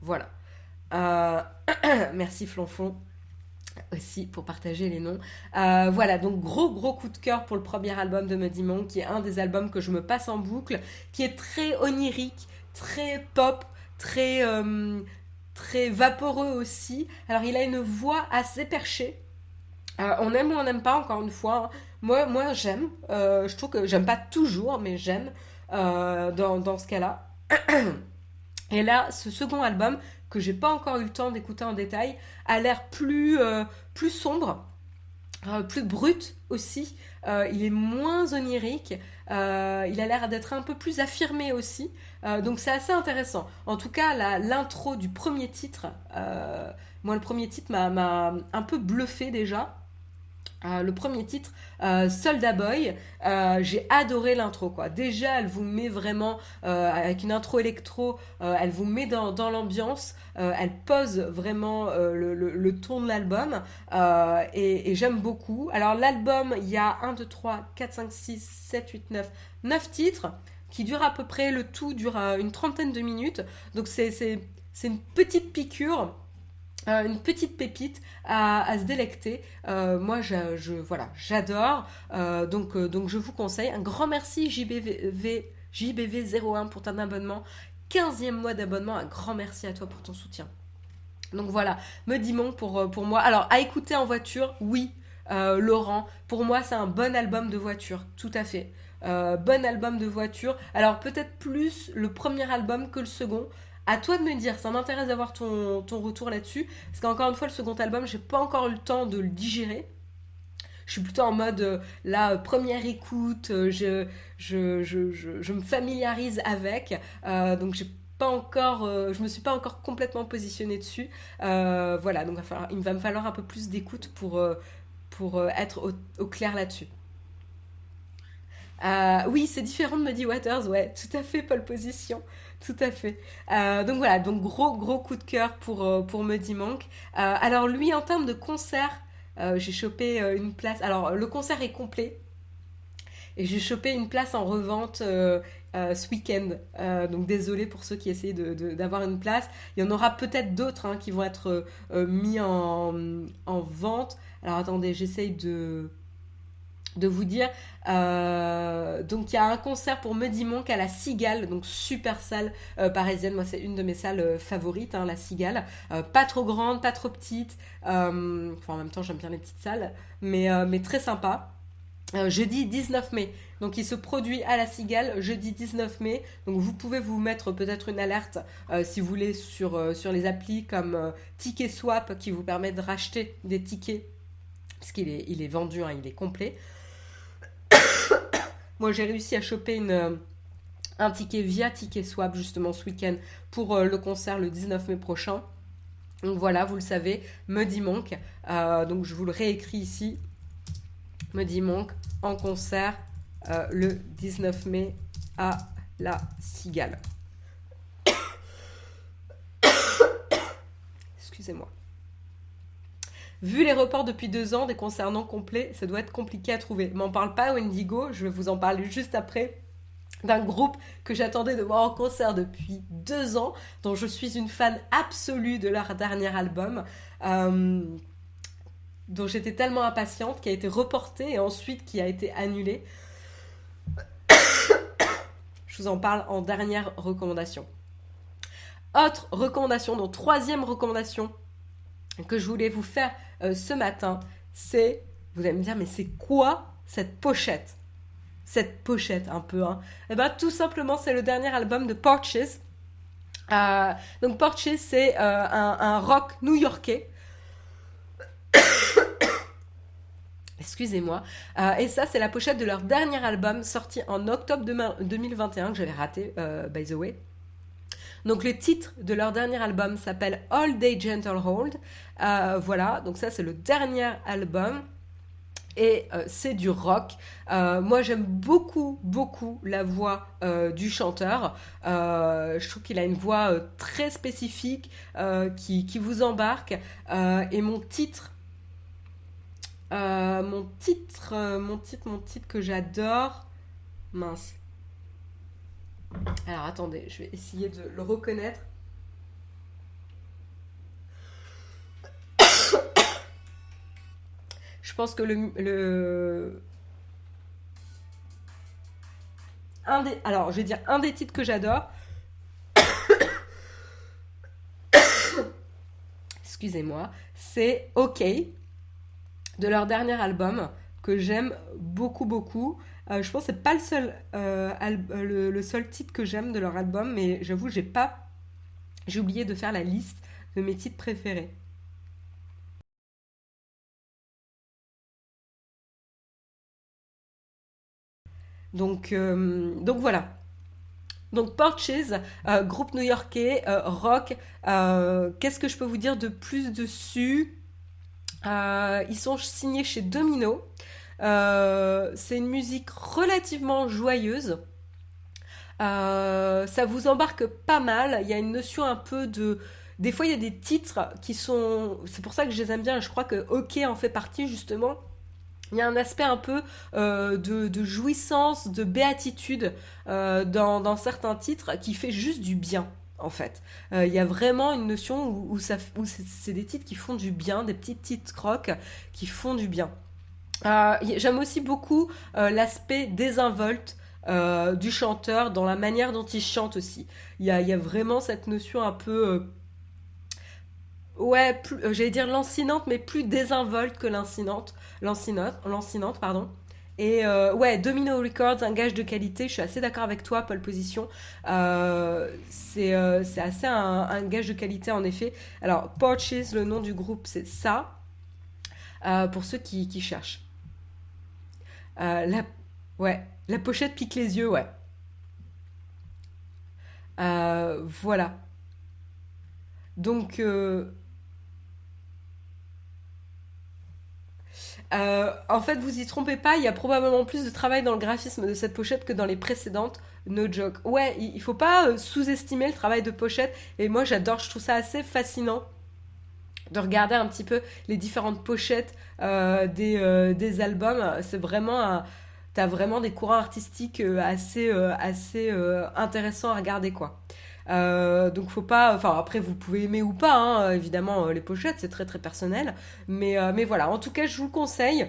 Voilà. merci Flonfon aussi pour partager les noms. Euh, voilà, donc gros gros coup de cœur pour le premier album de Muddy Monk, qui est un des albums que je me passe en boucle, qui est très onirique, très pop, très, euh, très vaporeux aussi. Alors il a une voix assez perchée. Euh, on aime ou on n'aime pas, encore une fois. Moi, moi j'aime. je trouve que j'aime pas toujours, mais j'aime dans, dans ce cas-là. Et là, ce second album, que j'ai pas encore eu le temps d'écouter en détail, a l'air plus, euh, plus sombre, euh, plus brut aussi. Euh, il est moins onirique. il a l'air d'être un peu plus affirmé aussi. donc c'est assez intéressant. En tout cas, l'intro du premier titre, moi le premier titre m'a un peu bluffé déjà. Euh, le premier titre, euh, Solda Boy, euh, j'ai adoré l'intro quoi. Déjà, elle vous met vraiment avec une intro électro, elle vous met dans, l'ambiance, elle pose vraiment le, ton de l'album et, j'aime beaucoup. Alors l'album, il y a 1, 2, 3, 4, 5, 6, 7, 8, 9, 9 titres. qui dure à peu près, le tout dure une trentaine de minutes. Donc c'est une petite piqûre une petite pépite à, se délecter. Euh, moi, je, voilà, j'adore. Euh, donc, euh, donc, je vous conseille. Un grand merci JBV, JBV01 pour ton abonnement. 15e mois d'abonnement. Un grand merci à toi pour ton soutien. Donc voilà, me dis mon pour, pour moi. Alors, à écouter en voiture, oui, Laurent. Pour moi, c'est un bon album de voiture, tout à fait. bon album de voiture. Alors peut-être plus le premier album que le second, à toi de me dire, ça m'intéresse d'avoir ton, retour là-dessus. Parce qu'encore une fois, le second album, j'ai pas encore eu le temps de le digérer. Je suis plutôt en mode, euh, la première écoute, euh, je, je, me familiarise avec. Euh, donc j'ai pas encore, je me suis pas encore complètement positionnée dessus. voilà, donc il va me falloir un peu plus d'écoute pour, pour être au, clair là-dessus. oui, c'est différent de Muddy Waters, ouais, tout à fait, pole position. Tout à fait. Euh, donc voilà, donc gros gros coup de cœur pour, euh, pour Muddy Monk. Euh, alors lui, en termes de concert, j'ai chopé une place. Alors le concert est complet. Et j'ai chopé une place en revente ce week-end. donc désolé pour ceux qui essayent d'avoir une place. Il y en aura peut-être d'autres hein, qui vont être mis en, en, vente. Alors attendez, j'essaye de vous dire. Euh, donc il y a un concert pour Muddy Monk à la Cigale, donc super salle euh, parisienne. Moi c'est une de mes salles euh, favorites, hein, la Cigale. pas trop grande, pas trop petite. enfin en même temps j'aime bien les petites salles, mais, très sympa. jeudi 19 mai. Donc il se produit à la Cigale jeudi 19 mai. Donc vous pouvez vous mettre peut-être une alerte si vous voulez sur, les applis comme Ticket Swap qui vous permet de racheter des tickets puisqu'il est, il est vendu, hein, il est complet. Moi, j'ai réussi à choper euh, un ticket via Ticket Swap justement ce week-end pour euh, le concert le 19 mai prochain. Donc voilà, vous le savez, Muddy Monk. Euh, donc je vous le réécris ici. Muddy Monk en concert le 19 mai à la Cigale. Excusez-moi. Vu les reports depuis deux ans des concerts non complets, ça doit être compliqué à trouver. M'en parle pas Wendigo, je vais vous en parler juste après d'un groupe que j'attendais de voir en concert depuis deux ans, dont je suis une fan absolue de leur dernier album, euh, dont j'étais tellement impatiente, qui a été reporté et ensuite qui a été annulé. je vous en parle en dernière recommandation. Autre recommandation, donc troisième recommandation que je voulais vous faire euh, ce matin, c'est, vous allez me dire, mais c'est quoi cette pochette? Cette pochette un peu, hein Eh bien, tout simplement, c'est le dernier album de Porches. Euh, donc Porches, c'est euh, un, rock new-yorkais. Excusez-moi. et ça, c'est la pochette de leur dernier album sorti en octobre 2021 que j'avais raté, by the way. Donc le titre de leur dernier album s'appelle All Day Gentle Hold. Euh, voilà, donc ça c'est le dernier album. Et euh, c'est du rock. Euh, moi, j'aime beaucoup, beaucoup la voix du chanteur. je trouve qu'il a une voix très spécifique qui, qui, vous embarque. et mon titre, mon titre, mon titre, mon titre que j'adore, mince, alors attendez, je vais essayer de le reconnaître. Je pense que le, un des alors je vais dire un des titres que j'adore. Excusez-moi, c'est OK de leur dernier album que j'aime beaucoup beaucoup. Euh, je pense que c'est pas le seul, euh, euh, le, seul titre que j'aime de leur album, mais j'avoue, j'ai pas. J'ai oublié de faire la liste de mes titres préférés. Donc, donc voilà. Donc Porches, groupe new-yorkais, rock. Qu'est-ce que je peux vous dire de plus dessus? Ils sont signés chez Domino. Euh, c'est une musique relativement joyeuse. Euh, ça vous embarque pas mal. Il y a une notion un peu de. Des fois, il y a des titres qui sont. C'est pour ça que je les aime bien. Je crois que OK en fait partie justement. Il y a un aspect un peu de, jouissance, de béatitude dans, certains titres qui fait juste du bien en fait. Il y a vraiment une notion où, c'est des titres qui font du bien, des petits titres crocs qui font du bien. J'aime aussi beaucoup l'aspect désinvolte euh, du chanteur, dans la manière dont il chante aussi. Il y a, vraiment cette notion un peu... Euh, ouais, euh, j'allais dire lancinante, mais plus désinvolte que lancinante. Lancinante, pardon. Et ouais, Domino Records, un gage de qualité, je suis assez d'accord avec toi, Paul Position. c'est assez un, gage de qualité en effet. Alors, Porches, le nom du groupe, c'est ça, pour ceux qui, qui cherchent. la, ouais, la pochette pique les yeux, ouais. Euh, voilà. Donc, euh, euh, en fait, vous y trompez pas, il y a probablement plus de travail dans le graphisme de cette pochette que dans les précédentes. No joke. Ouais, il, faut pas sous-estimer le travail de pochette. Et moi, j'adore, je trouve ça assez fascinant de regarder un petit peu les différentes pochettes des, des albums. C'est vraiment un t'as vraiment des courants artistiques euh, assez, euh, assez euh, intéressants à regarder, quoi. Donc faut pas, enfin après vous pouvez aimer ou pas, hein, évidemment les pochettes c'est très très personnel, mais, mais voilà, en tout cas je vous le conseille.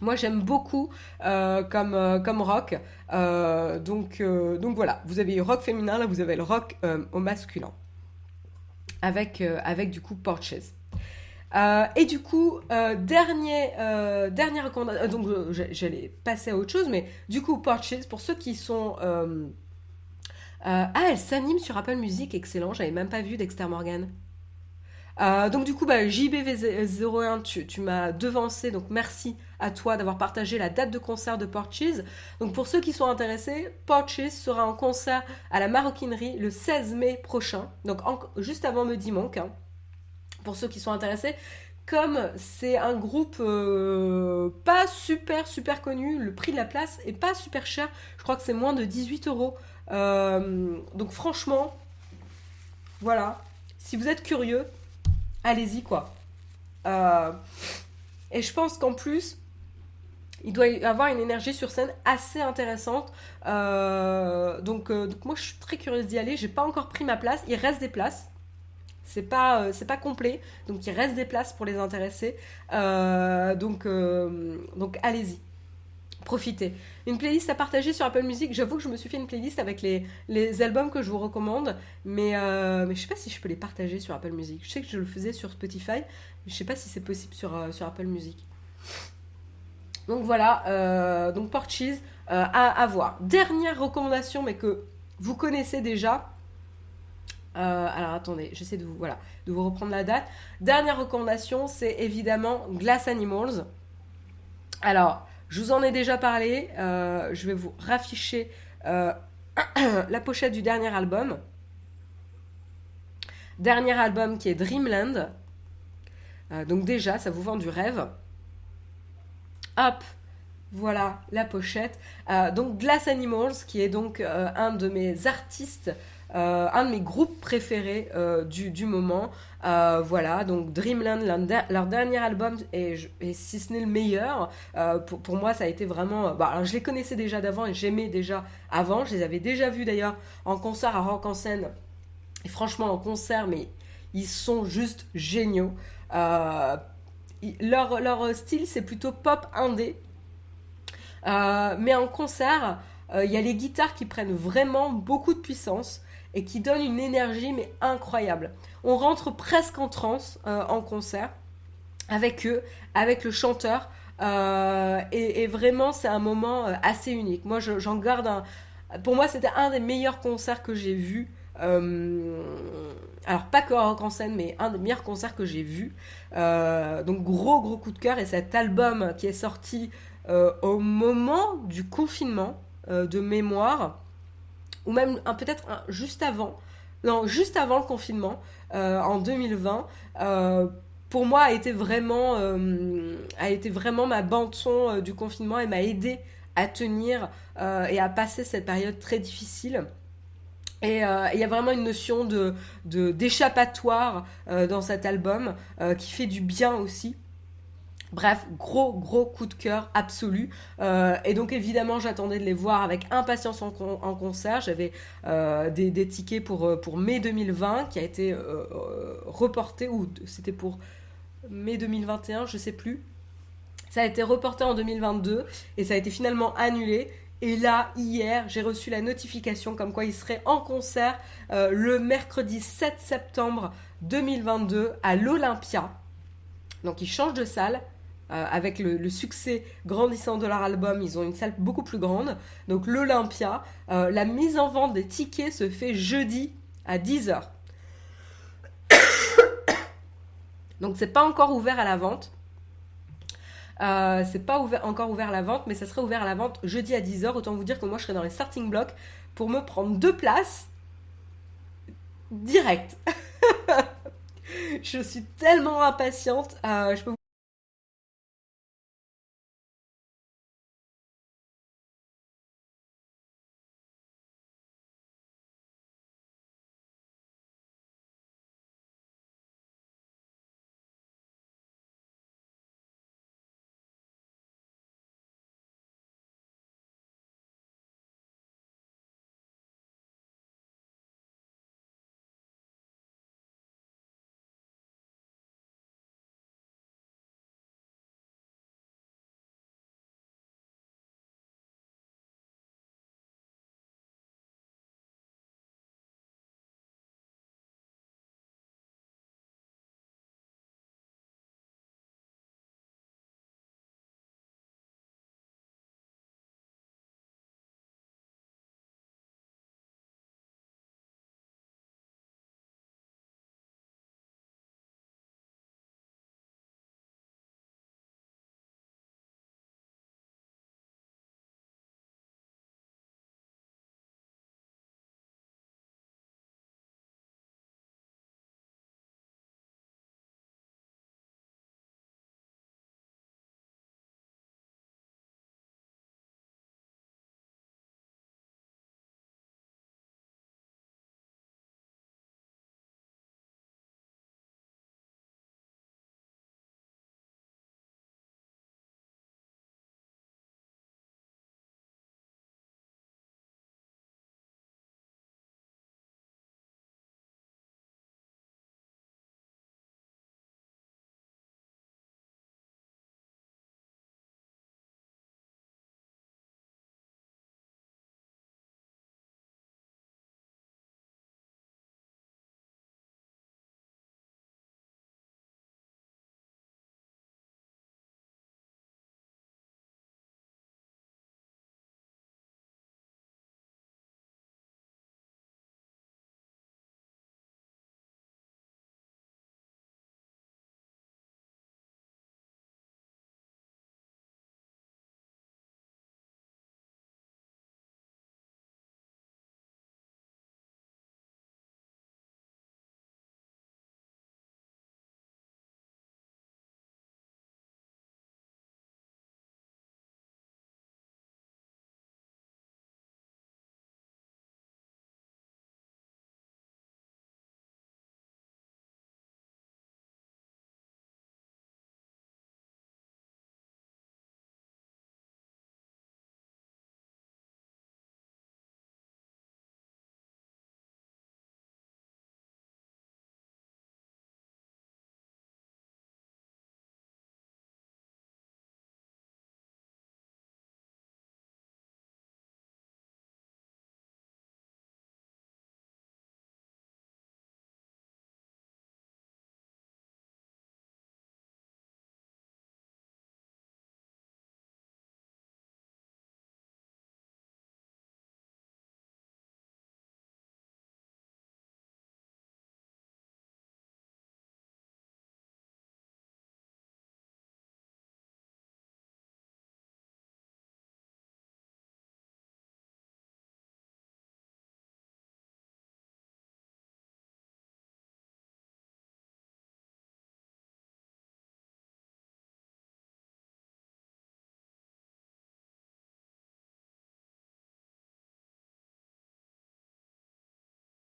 Moi j'aime beaucoup comme, comme rock, donc, donc voilà, vous avez le rock féminin, là vous avez le rock au masculin, avec, du coup Porches. Euh, et du coup, euh, dernier, euh, dernière recommandation, donc j'allais passer à autre chose, mais du coup, Porches, pour ceux qui sont... ah, elle s'anime sur Apple Music, excellent, j'avais même pas vu Dexter Morgan. donc du coup, bah, JBV01, tu, tu m'as devancé, donc merci à toi d'avoir partagé la date de concert de Porches. Donc pour ceux qui sont intéressés, Porches sera en concert à la Maroquinerie le 16 mai prochain, donc juste avant Medi Monk. Hein pour ceux qui sont intéressés. Comme c'est un groupe euh, pas super super connu, le prix de la place est pas super cher. Je crois que c'est moins de 18 euros. Euh, donc franchement, voilà. Si vous êtes curieux, allez-y quoi. Euh, et je pense qu'en plus, il doit y avoir une énergie sur scène assez intéressante. donc, donc, moi, je suis très curieuse d'y aller. J'ai pas encore pris ma place. Il reste des places. C'est pas, euh, c'est pas complet, donc il reste des places pour les intéresser. Euh, donc, euh, donc allez-y, profitez. Une playlist à partager sur Apple Music. J'avoue que je me suis fait une playlist avec les, les albums que je vous recommande, mais, mais je sais pas si je peux les partager sur Apple Music. Je sais que je le faisais sur Spotify, mais je sais pas si c'est possible sur, sur Apple Music. Donc voilà, donc Porches à, à voir. Dernière recommandation, mais que vous connaissez déjà euh, alors attendez, j'essaie de vous, voilà, de vous reprendre la date. Dernière recommandation, c'est évidemment Glass Animals. Alors, je vous en ai déjà parlé. Euh, je vais vous rafficher euh, la pochette du dernier album. Dernier album qui est Dreamland. donc déjà, ça vous vend du rêve. Hop, voilà la pochette. donc Glass Animals, qui est donc un de mes artistes euh, un de mes groupes préférés euh, du, moment. Euh, voilà, donc Dreamland, leur, dernier album, et, si ce n'est le meilleur, pour, moi, ça a été vraiment. Bah, je les connaissais déjà d'avant et j'aimais déjà avant. Je les avais déjà vus d'ailleurs en concert à Rock en scène. Et franchement, en concert, mais ils sont juste géniaux. leur, leur style, c'est plutôt pop indé. mais en concert, il y a les guitares qui prennent vraiment beaucoup de puissance et qui donne une énergie mais incroyable. On rentre presque en transe euh, en concert avec eux, avec le chanteur. Euh, et, vraiment, c'est un moment euh, assez unique. Moi, j'en garde un. Pour moi, c'était un des meilleurs concerts que j'ai vus. alors, pas que rock en scène, mais un des meilleurs concerts que j'ai vus. donc, gros, gros coup de cœur. Et cet album qui est sorti au moment du confinement de mémoire, ou même peut-être juste avant, non, juste avant le confinement, euh, en 2020, euh, pour moi a été vraiment, euh, a été vraiment ma bande du confinement et m'a aidé à tenir et à passer cette période très difficile. Et il y a vraiment une notion de d'échappatoire dans cet album qui fait du bien aussi. Bref, gros gros coup de cœur absolu. Euh, et donc évidemment, j'attendais de les voir avec impatience en, concert. J'avais euh, des, tickets pour, euh, mai 2020 qui a été reporté, ou c'était pour mai 2021, je sais plus. Ça a été reporté en 2022 et ça a été finalement annulé. Et là, hier, j'ai reçu la notification comme quoi il serait en concert le mercredi 7 septembre 2022 à l'Olympia. Donc il change de salle. Euh, avec le, succès grandissant de leur album, ils ont une salle beaucoup plus grande. Donc l'Olympia, euh, la mise en vente des tickets se fait jeudi à 10h. Donc c'est pas encore ouvert à la vente. Euh, c'est pas encore ouvert à la vente, mais ça serait ouvert à la vente jeudi à 10h. Autant vous dire que moi je serai dans les starting blocks pour me prendre deux places direct. je suis tellement impatiente. je peux